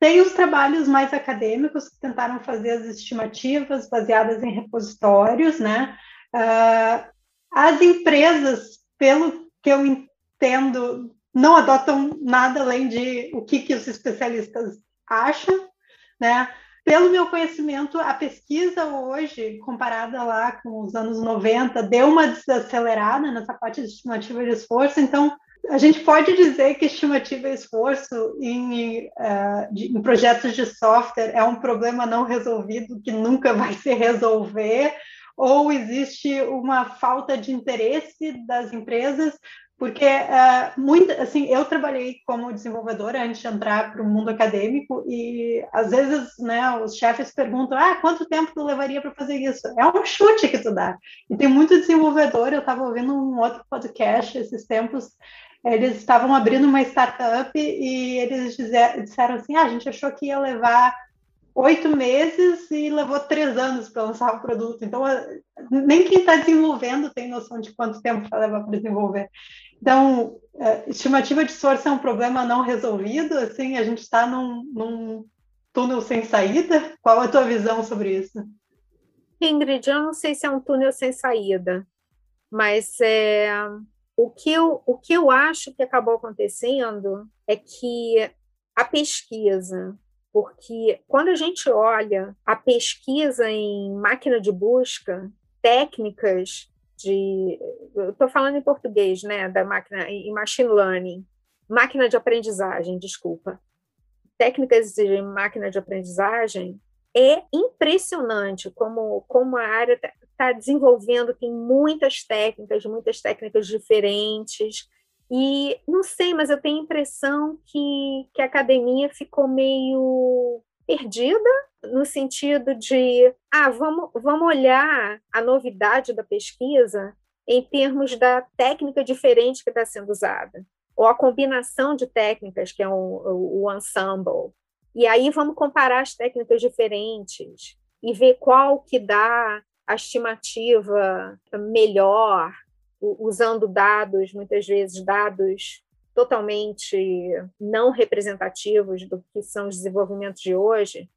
tem os trabalhos mais acadêmicos que tentaram fazer as estimativas baseadas em repositórios, né? Uh, as empresas, pelo que eu entendo, não adotam nada além de o que, que os especialistas acham, né? Pelo meu conhecimento, a pesquisa hoje, comparada lá com os anos 90, deu uma desacelerada nessa parte de estimativa de esforço, então a gente pode dizer que estimativa de esforço em, uh, de, em, projetos de software é um problema não resolvido que nunca vai se resolver, ou existe uma falta de interesse das empresas porque uh, muito, assim, eu trabalhei como desenvolvedora antes de entrar para o mundo acadêmico e às vezes, né, os chefes perguntam, ah, quanto tempo tu levaria para fazer isso? É um chute que tu dá. E tem muito desenvolvedor, eu estava ouvindo um outro podcast esses tempos, eles estavam abrindo uma startup e eles disseram assim, ah, a gente achou que ia levar oito meses e levou três anos para lançar o produto. Então, nem quem está desenvolvendo tem noção de quanto tempo vai levar para desenvolver. Então, é, estimativa de source é um problema não resolvido, assim, a gente está num, num túnel sem saída. Qual a tua visão sobre isso? Ingrid, eu não sei se é um túnel sem saída, mas é, o, que eu, o que eu acho que acabou acontecendo é que a pesquisa porque quando a gente olha a pesquisa em máquina de busca, técnicas de. Estou falando em português, né? Da máquina, em machine learning, máquina de aprendizagem, desculpa. Técnicas de máquina de aprendizagem, é impressionante como, como a área está tá desenvolvendo, tem muitas técnicas, muitas técnicas diferentes, e não sei, mas eu tenho a impressão que, que a academia ficou meio perdida no sentido de, ah, vamos, vamos olhar a novidade da pesquisa em termos da técnica diferente que está sendo usada, ou a combinação de técnicas, que é o, o, o ensemble. E aí vamos comparar as técnicas diferentes e ver qual que dá a estimativa melhor, usando dados, muitas vezes dados totalmente não representativos do que são os desenvolvimentos de hoje,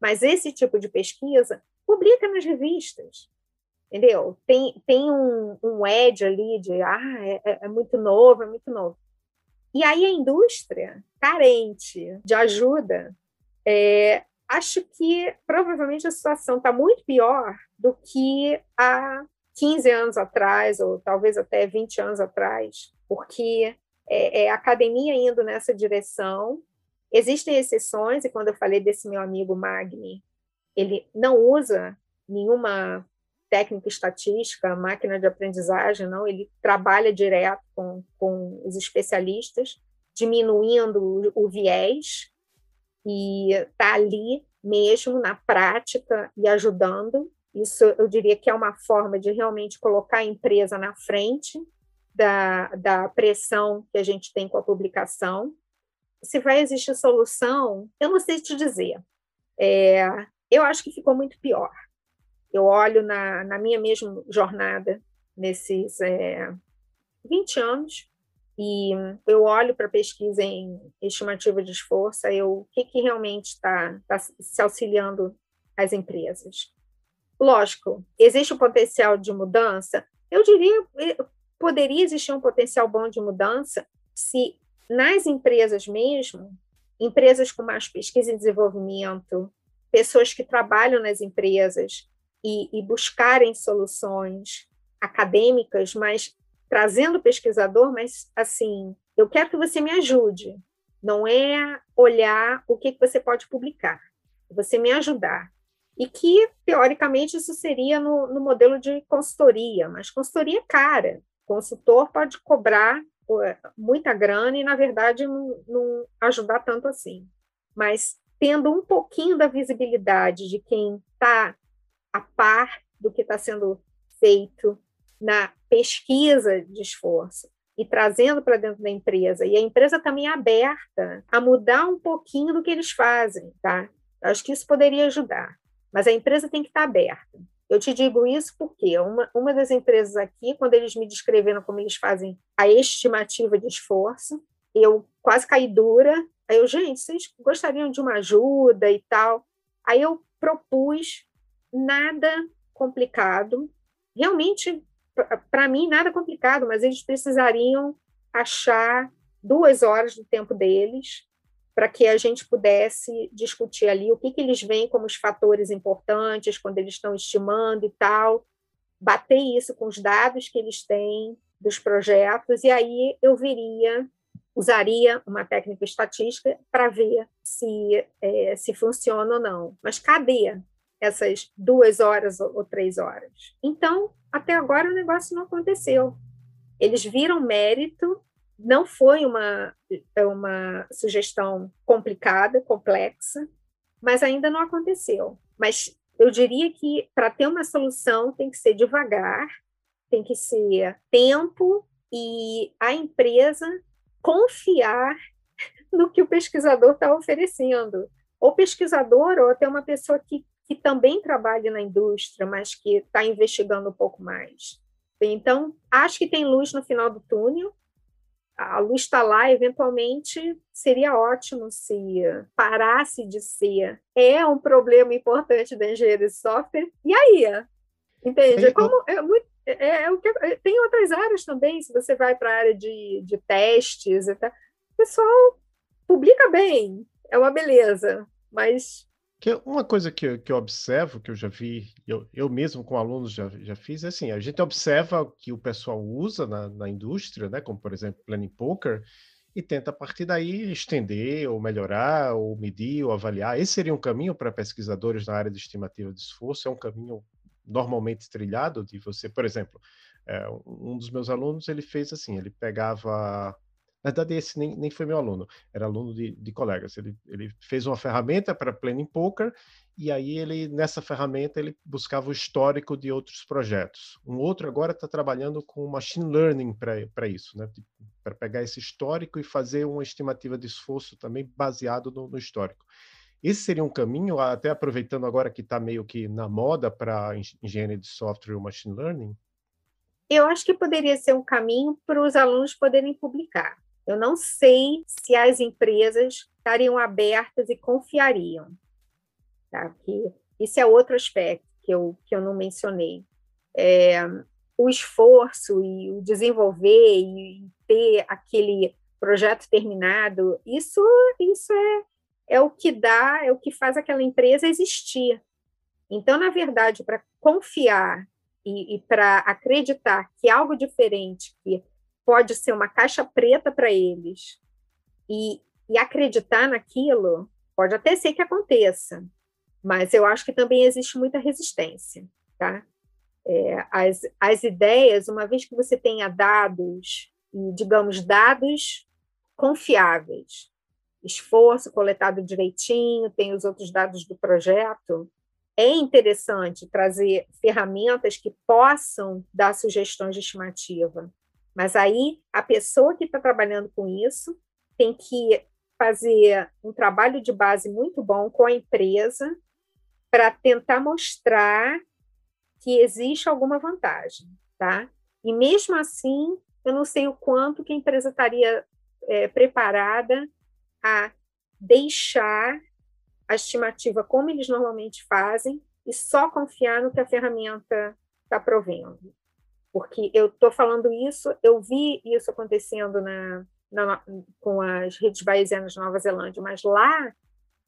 mas esse tipo de pesquisa publica nas revistas, entendeu? Tem, tem um, um edge ali de, ah, é, é, é muito novo, é muito novo. E aí a indústria, carente de ajuda, é, acho que provavelmente a situação está muito pior do que há 15 anos atrás, ou talvez até 20 anos atrás, porque é, é a academia indo nessa direção. Existem exceções, e quando eu falei desse meu amigo Magni, ele não usa nenhuma técnica estatística, máquina de aprendizagem, não, ele trabalha direto com, com os especialistas, diminuindo o, o viés, e está ali mesmo na prática e ajudando. Isso eu diria que é uma forma de realmente colocar a empresa na frente da, da pressão que a gente tem com a publicação. Se vai existir solução, eu não sei te dizer. É, eu acho que ficou muito pior. Eu olho na, na minha mesma jornada, nesses é, 20 anos, e eu olho para a pesquisa em estimativa de esforço, eu, o que, que realmente está tá se auxiliando as empresas. Lógico, existe um potencial de mudança? Eu diria, poderia existir um potencial bom de mudança se nas empresas mesmo, empresas com mais pesquisa e desenvolvimento, pessoas que trabalham nas empresas e, e buscarem soluções acadêmicas, mas trazendo pesquisador, mas assim, eu quero que você me ajude. Não é olhar o que, que você pode publicar, é você me ajudar. E que, teoricamente, isso seria no, no modelo de consultoria, mas consultoria é cara. Consultor pode cobrar muita grana e, na verdade, não, não ajudar tanto assim. Mas tendo um pouquinho da visibilidade de quem está a par do que está sendo feito, na pesquisa de esforço e trazendo para dentro da empresa, e a empresa também é aberta a mudar um pouquinho do que eles fazem, tá? Acho que isso poderia ajudar, mas a empresa tem que estar aberta. Eu te digo isso porque uma, uma das empresas aqui, quando eles me descreveram como eles fazem a estimativa de esforço, eu quase caí dura. Aí eu, gente, vocês gostariam de uma ajuda e tal? Aí eu propus nada complicado, realmente para mim, nada complicado, mas eles precisariam achar duas horas do tempo deles para que a gente pudesse discutir ali o que, que eles veem como os fatores importantes quando eles estão estimando e tal, bater isso com os dados que eles têm dos projetos, e aí eu viria, usaria uma técnica estatística para ver se, é, se funciona ou não. Mas cadê essas duas horas ou três horas? Então, até agora o negócio não aconteceu. Eles viram mérito, não foi uma, uma sugestão complicada, complexa, mas ainda não aconteceu. Mas eu diria que para ter uma solução tem que ser devagar, tem que ser tempo e a empresa confiar no que o pesquisador está oferecendo. Ou pesquisador, ou até uma pessoa que que também trabalha na indústria, mas que está investigando um pouco mais. Então, acho que tem luz no final do túnel. A luz está lá, eventualmente seria ótimo se parasse de ser. É um problema importante da engenharia de software. E aí? Entende? É como, é muito, é, é, o que, tem outras áreas também, se você vai para a área de, de testes, o pessoal publica bem, é uma beleza, mas que uma coisa que, eu, que eu observo, que eu já vi, eu, eu mesmo com alunos já, já fiz, é assim, a gente observa que o pessoal usa na, na indústria, né, como por exemplo Planning Poker, e tenta a partir daí estender, ou melhorar, ou medir, ou avaliar. Esse seria um caminho para pesquisadores na área de estimativa de esforço, é um caminho normalmente trilhado de você, por exemplo, é, um dos meus alunos, ele fez assim, ele pegava na verdade, esse nem, nem foi meu aluno, era aluno de, de colegas. Ele, ele fez uma ferramenta para Planning Poker e aí ele nessa ferramenta ele buscava o histórico de outros projetos. Um outro agora está trabalhando com machine learning para isso, né? para pegar esse histórico e fazer uma estimativa de esforço também baseado no, no histórico. Esse seria um caminho, até aproveitando agora que está meio que na moda para engenharia de software e machine learning? Eu acho que poderia ser um caminho para os alunos poderem publicar. Eu não sei se as empresas estariam abertas e confiariam. Tá? Porque isso é outro aspecto que eu, que eu não mencionei. É, o esforço e o desenvolver e ter aquele projeto terminado, isso, isso é, é o que dá, é o que faz aquela empresa existir. Então, na verdade, para confiar e, e para acreditar que algo diferente, que pode ser uma caixa preta para eles e, e acreditar naquilo, pode até ser que aconteça, mas eu acho que também existe muita resistência, tá? É, as, as ideias, uma vez que você tenha dados, e digamos, dados confiáveis, esforço coletado direitinho, tem os outros dados do projeto, é interessante trazer ferramentas que possam dar sugestões de estimativa. Mas aí a pessoa que está trabalhando com isso tem que fazer um trabalho de base muito bom com a empresa para tentar mostrar que existe alguma vantagem, tá? E mesmo assim, eu não sei o quanto que a empresa estaria é, preparada a deixar a estimativa como eles normalmente fazem e só confiar no que a ferramenta está provendo. Porque eu estou falando isso, eu vi isso acontecendo na, na, com as redes bayesianas na Nova Zelândia, mas lá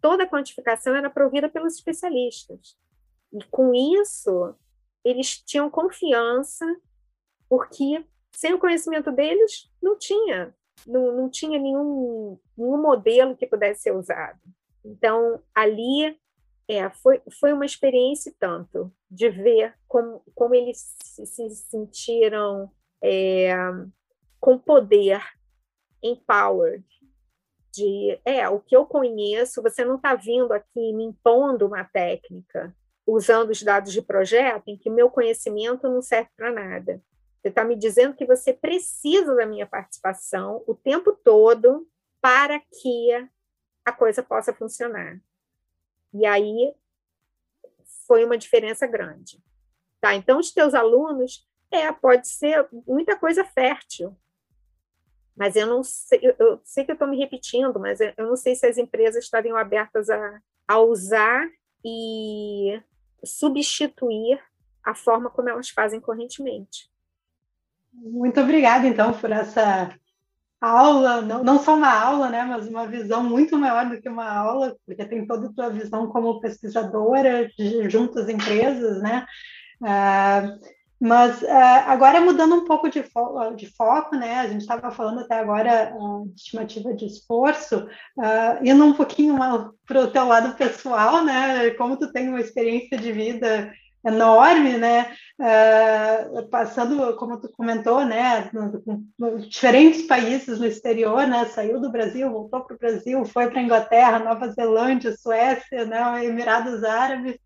toda a quantificação era provida pelos especialistas. E com isso, eles tinham confiança, porque sem o conhecimento deles, não tinha, não, não tinha nenhum, nenhum modelo que pudesse ser usado. Então, ali é, foi, foi uma experiência tanto de ver como, como eles se, se sentiram é, com poder, empowered, de, é, o que eu conheço, você não está vindo aqui me impondo uma técnica, usando os dados de projeto, em que meu conhecimento não serve para nada. Você está me dizendo que você precisa da minha participação o tempo todo para que a coisa possa funcionar. E aí foi uma diferença grande. Tá? Então, os teus alunos, é, pode ser muita coisa fértil, mas eu não sei, eu sei que eu estou me repetindo, mas eu não sei se as empresas estariam abertas a, a usar e substituir a forma como elas fazem correntemente. Muito obrigada, então, por essa aula, não, não só uma aula, né, mas uma visão muito maior do que uma aula, porque tem toda a tua visão como pesquisadora junto às empresas, né? Uh, mas uh, agora mudando um pouco de, fo de foco, né? A gente estava falando até agora uh, de estimativa de esforço, uh, indo um pouquinho para o teu lado pessoal, né? Como tu tem uma experiência de vida enorme, né? Uh, passando, como tu comentou, né? Diferentes países no exterior, né? Saiu do Brasil, voltou para o Brasil, foi para Inglaterra, Nova Zelândia, Suécia, né? Emirados Árabes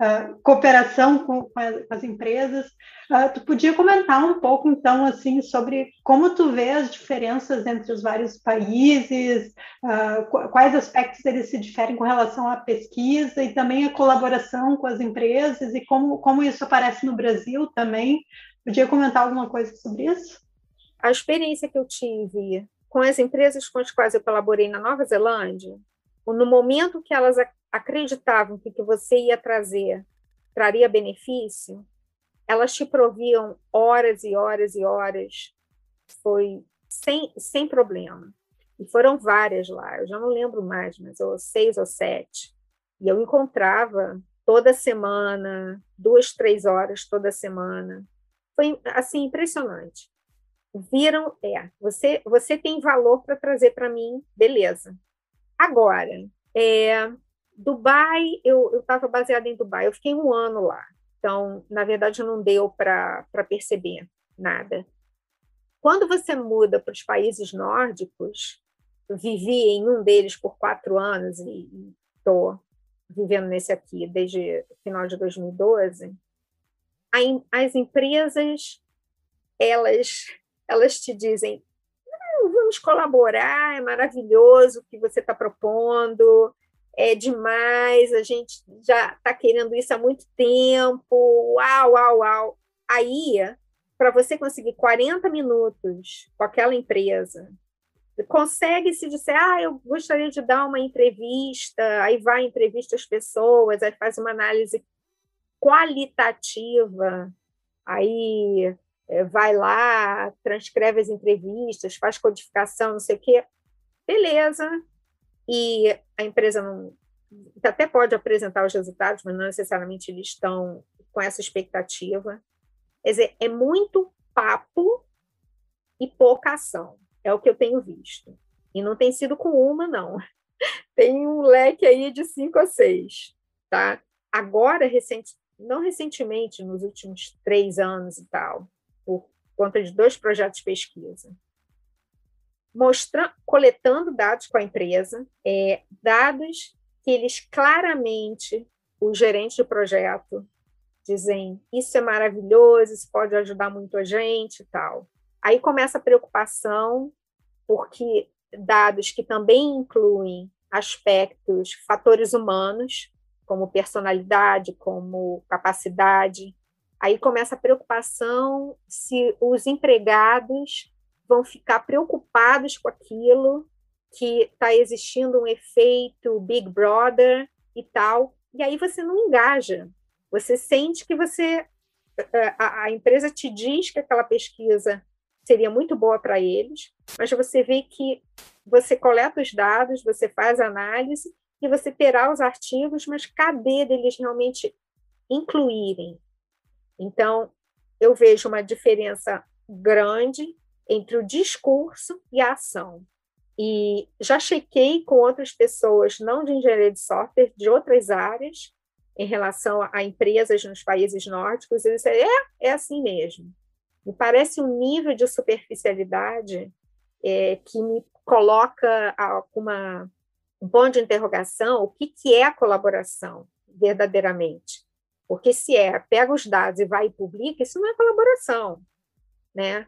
uh, cooperação com, com, as empresas. Uh, tu podia comentar um pouco, então, assim, sobre como tu vê as diferenças entre os vários países, uh, quais aspectos eles se diferem com relação à pesquisa e também a colaboração com as empresas e como, como isso aparece no Brasil também. Podia comentar alguma coisa sobre isso? A experiência que eu tive com as empresas com as quais eu colaborei na Nova Zelândia, no momento que elas acreditavam que que você ia trazer traria benefício, elas te proviam horas e horas e horas, foi sem, sem problema. E foram várias lá, eu já não lembro mais, mas ou seis ou sete. E eu encontrava toda semana, duas, três horas toda semana. Foi assim impressionante. Viram, é, você você tem valor para trazer para mim, beleza. Agora, é, Dubai, eu estava baseada em Dubai, eu fiquei um ano lá, então, na verdade, não deu para perceber nada. Quando você muda para os países nórdicos, vivi em um deles por quatro anos e estou vivendo nesse aqui desde final de 2012, as empresas elas elas te dizem vamos colaborar, é maravilhoso o que você está propondo, é demais, a gente já está querendo isso há muito tempo, uau, uau, uau. Aí, para você conseguir 40 minutos com aquela empresa, consegue se disser, ah, eu gostaria de dar uma entrevista, aí vai entrevista as pessoas, aí faz uma análise qualitativa, aí é, vai lá, transcreve as entrevistas, faz codificação, não sei o quê. Beleza. E a empresa não até pode apresentar os resultados, mas não necessariamente eles estão com essa expectativa. Quer dizer, é muito papo e pouca ação. É o que eu tenho visto. E não tem sido com uma, não. Tem um leque aí de cinco a seis, tá? Agora, recente, não recentemente, nos últimos três anos e tal, por conta de dois projetos de pesquisa. Mostrando, coletando dados com a empresa, é, dados que eles claramente, o gerente de projeto, dizem isso é maravilhoso, isso pode ajudar muito a gente e tal. Aí começa a preocupação, porque dados que também incluem aspectos, fatores humanos, como personalidade, como capacidade. Aí começa a preocupação se os empregados vão ficar preocupados com aquilo, que está existindo um efeito Big Brother e tal. E aí você não engaja. Você sente que você a, a empresa te diz que aquela pesquisa seria muito boa para eles, mas você vê que você coleta os dados, você faz análise e você terá os artigos, mas cadê deles realmente incluírem? Então, eu vejo uma diferença grande entre o discurso e a ação. E já chequei com outras pessoas, não de engenharia de software, de outras áreas, em relação a empresas nos países nórdicos, eles disseram, é, é assim mesmo. Me parece um nível de superficialidade é, que me coloca uma, um ponto de interrogação, o que, que é a colaboração verdadeiramente? Porque se é, pega os dados e vai e publica, isso não é colaboração, né?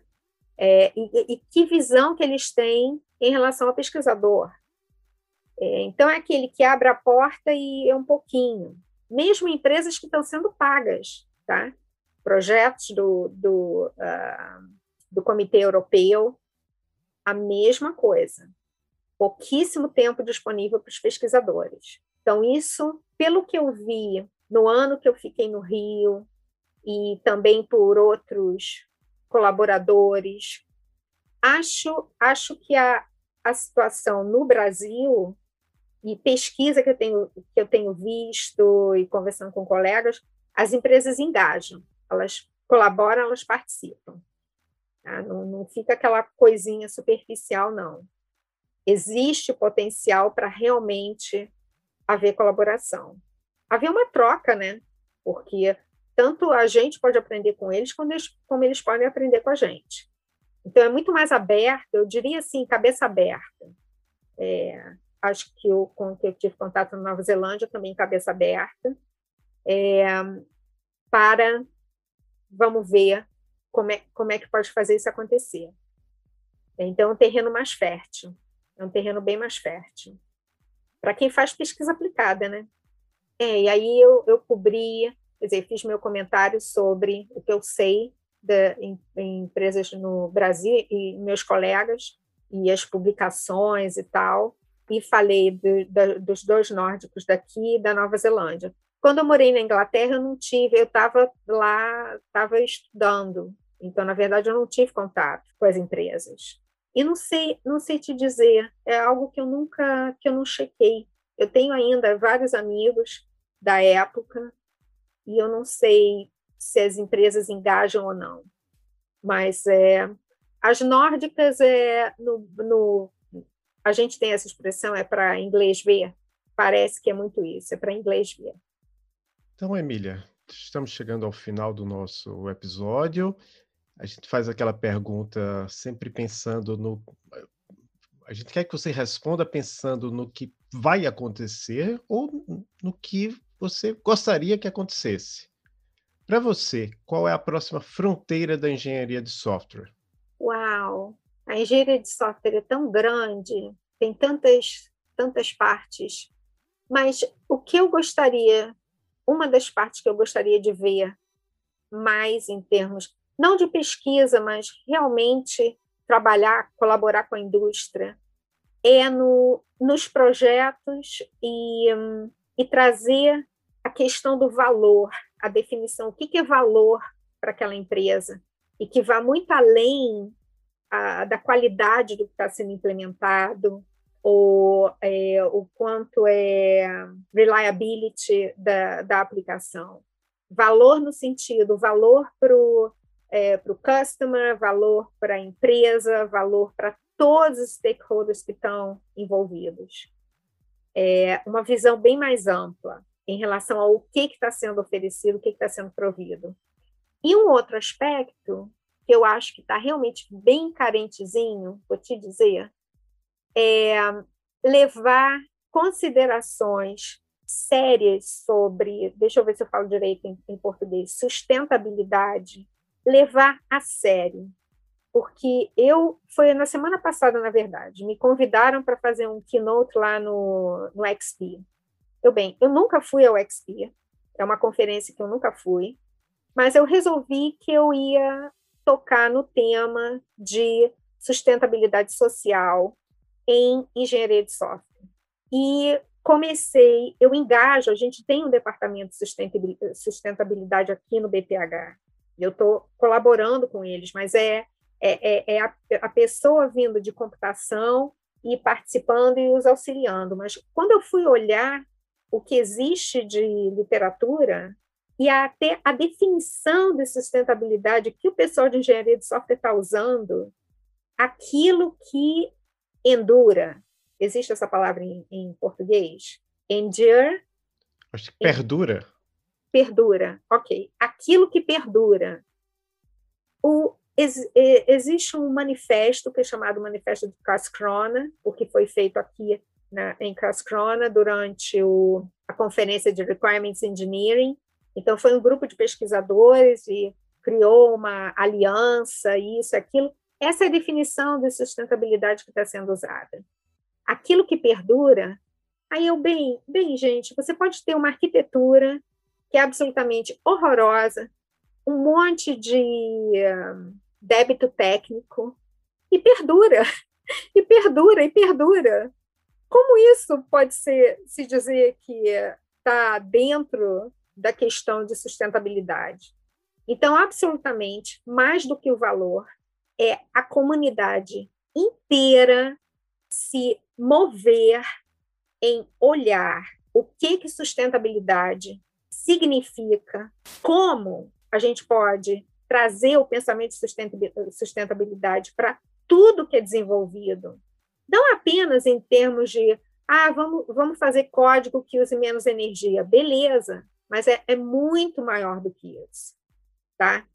É, e, e, que visão que eles têm em relação ao pesquisador? É, então, é aquele que abre a porta e é um pouquinho. Mesmo empresas que estão sendo pagas, tá? Projetos do, do, uh, do Comitê Europeu, a mesma coisa. Pouquíssimo tempo disponível para os pesquisadores. Então, isso, pelo que eu vi no ano que eu fiquei no Rio, e também por outros colaboradores, acho, acho que a, a situação no Brasil, e pesquisa que eu, tenho, que eu tenho visto e conversando com colegas, as empresas engajam, elas colaboram, elas participam. Tá? Não, não fica aquela coisinha superficial, não. Existe potencial para realmente haver colaboração. Haver uma troca, né? Porque tanto a gente pode aprender com eles, como eles, como eles podem aprender com a gente. Então, é muito mais aberto, eu diria assim, cabeça aberta. É, acho que eu, com que eu tive contato na Nova Zelândia, também cabeça aberta, é, para, vamos ver como é, como é que pode fazer isso acontecer. Então, é um terreno mais fértil, é um terreno bem mais fértil. Para quem faz pesquisa aplicada, né? É, e aí eu, eu cobri, quer dizer, fiz meu comentário sobre o que eu sei de, em, em empresas no Brasil e meus colegas, e as publicações e tal, e falei do, do, dos dois nórdicos daqui e da Nova Zelândia. Quando eu morei na Inglaterra, eu não tive, eu estava lá, estava estudando, então, na verdade, eu não tive contato com as empresas. E não sei, não sei te dizer, é algo que eu nunca, que eu não chequei. Eu tenho ainda vários amigos da época e eu não sei se as empresas engajam ou não. Mas é, as nórdicas é no, no a gente tem essa expressão é para inglês ver. Parece que é muito isso, é para inglês ver. Então, Emília, estamos chegando ao final do nosso episódio a gente faz aquela pergunta sempre pensando no. A gente quer que você responda pensando no que vai acontecer ou no que você gostaria que acontecesse. Para você, qual é a próxima fronteira da engenharia de software? Uau! A engenharia de software é tão grande, tem tantas, tantas partes, mas o que eu gostaria, uma das partes que eu gostaria de ver mais em termos não de pesquisa, mas realmente trabalhar, colaborar com a indústria, é no, nos projetos e, e trazer a questão do valor, a definição, o que, é valor para aquela empresa, e que vá muito além a, da qualidade do que está sendo implementado, ou é, o quanto é reliability da, da aplicação. Valor no sentido, valor para o é, customer, valor para a empresa, valor para todos os stakeholders que estão envolvidos. É uma visão bem mais ampla em relação ao que está sendo oferecido, o que está sendo provido. E um outro aspecto que eu acho que está realmente bem carentezinho, vou te dizer, é levar considerações sérias sobre, deixa eu ver se eu falo direito em, em português, sustentabilidade, levar a sério. Porque eu, foi na semana passada, na verdade, me convidaram para fazer um keynote lá no, no XP. Eu, bem, eu nunca fui ao XP, é uma conferência que eu nunca fui, mas eu resolvi que eu ia tocar no tema de sustentabilidade social em engenharia de software. E comecei, eu engajo, a gente tem um departamento de sustentabilidade aqui no BPH, eu estou colaborando com eles, mas é, é, é, é a, a, pessoa vindo de computação e participando e os auxiliando. Mas quando eu fui olhar o que existe de literatura e até a definição de sustentabilidade que o pessoal de engenharia de software está usando, aquilo que endura, existe essa palavra em, em português? Endure. Acho que perdura. Perdura, ok. Aquilo que perdura. O, ex, existe um manifesto que é chamado Manifesto de Karlskrona, o que foi feito aqui na, em Karlskrona durante o, a conferência de Requirements Engineering. Então, foi um grupo de pesquisadores e criou uma aliança, isso, aquilo. Essa é a definição de sustentabilidade que está sendo usada aquilo que perdura, aí eu, bem, bem, gente, você pode ter uma arquitetura que é absolutamente horrorosa, um monte de uh, débito técnico, e perdura, e perdura, e perdura. Como isso pode ser, se dizer que está dentro da questão de sustentabilidade? Então, absolutamente, mais do que o valor, é a comunidade inteira se mover em olhar o que, que sustentabilidade significa, como a gente pode trazer o pensamento de sustentabilidade para tudo que é desenvolvido, não apenas em termos de ah, vamos, vamos fazer código que use menos energia, beleza, mas é, é muito maior do que isso, tá?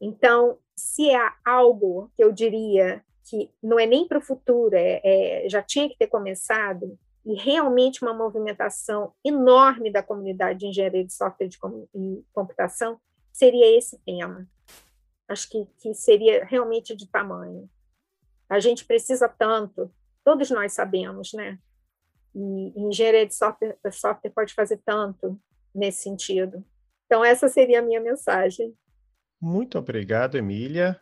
Então, se há algo que eu diria que não é nem para o futuro, é, é, já tinha que ter começado, e realmente uma movimentação enorme da comunidade de engenharia de software de com, e computação, seria esse tema. Acho que, que seria realmente de tamanho. A gente precisa tanto, todos nós sabemos, né? E, e engenharia de software, software pode fazer tanto nesse sentido. Então, essa seria a minha mensagem. Muito obrigado, Emília.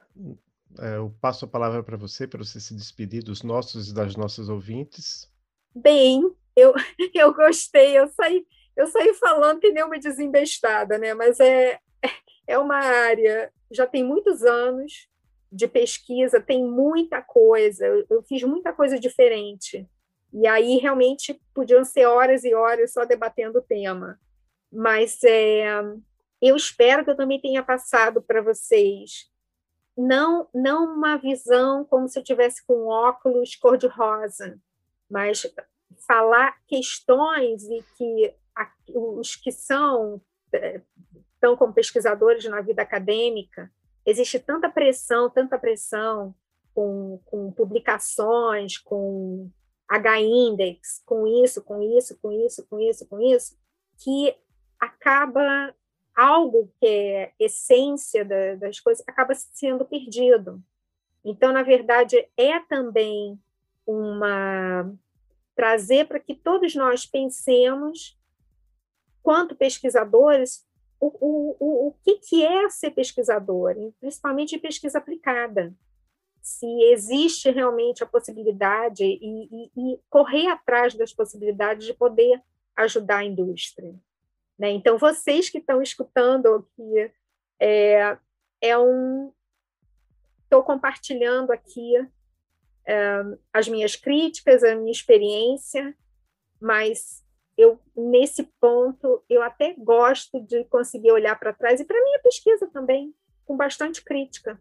É, eu passo a palavra para você, para você se despedir dos nossos e das nossas ouvintes. Bem, eu, eu gostei, eu saí, eu saí falando que nem uma desembestada, né? Mas é, é uma área, já tem muitos anos de pesquisa, tem muita coisa, eu, eu fiz muita coisa diferente. E aí realmente podiam ser horas e horas só debatendo o tema. Mas é, eu espero que eu também tenha passado para vocês não não uma visão como se eu tivesse com óculos cor-de-rosa, mas falar questões e que os que são estão como pesquisadores na vida acadêmica, existe tanta pressão, tanta pressão com, com publicações, com H-index, com isso, com isso, com isso, com isso, com isso, que acaba algo que é essência da, das coisas acaba sendo perdido. Então, na verdade, é também uma trazer para que todos nós pensemos, quanto pesquisadores, o, o, o, o que, que é ser pesquisador, principalmente pesquisa aplicada. Se existe realmente a possibilidade e, e, e correr atrás das possibilidades de poder ajudar a indústria. Né? Então, vocês que estão escutando aqui, é, é um. Estou compartilhando aqui é, as minhas críticas, a minha experiência, mas eu nesse ponto eu até gosto de conseguir olhar para trás e para minha pesquisa também com bastante crítica.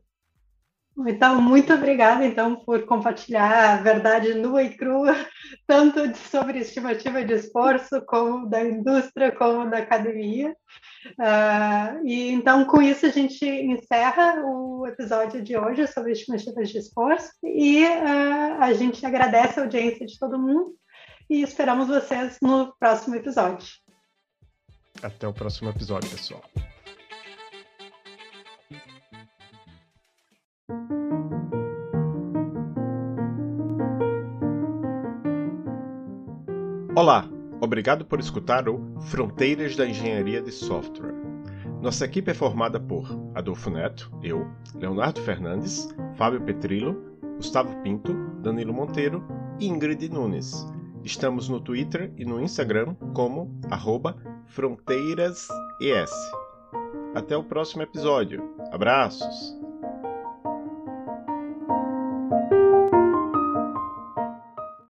Então, muito obrigada, então, por compartilhar a verdade nua e crua, tanto sobre estimativa de esforço, como da indústria, como da academia. Uh, e, então, com isso, a gente encerra o episódio de hoje sobre estimativas de esforço e uh, a gente agradece a audiência de todo mundo e esperamos vocês no próximo episódio. Até o próximo episódio, pessoal. Olá, obrigado por escutar o Fronteiras da Engenharia de Software. Nossa equipe é formada por Adolfo Neto, eu, Leonardo Fernandes, Fábio Petrillo, Gustavo Pinto, Danilo Monteiro e Ingrid Nunes. Estamos no Twitter e no Instagram como fronteirasES. Até o próximo episódio. Abraços!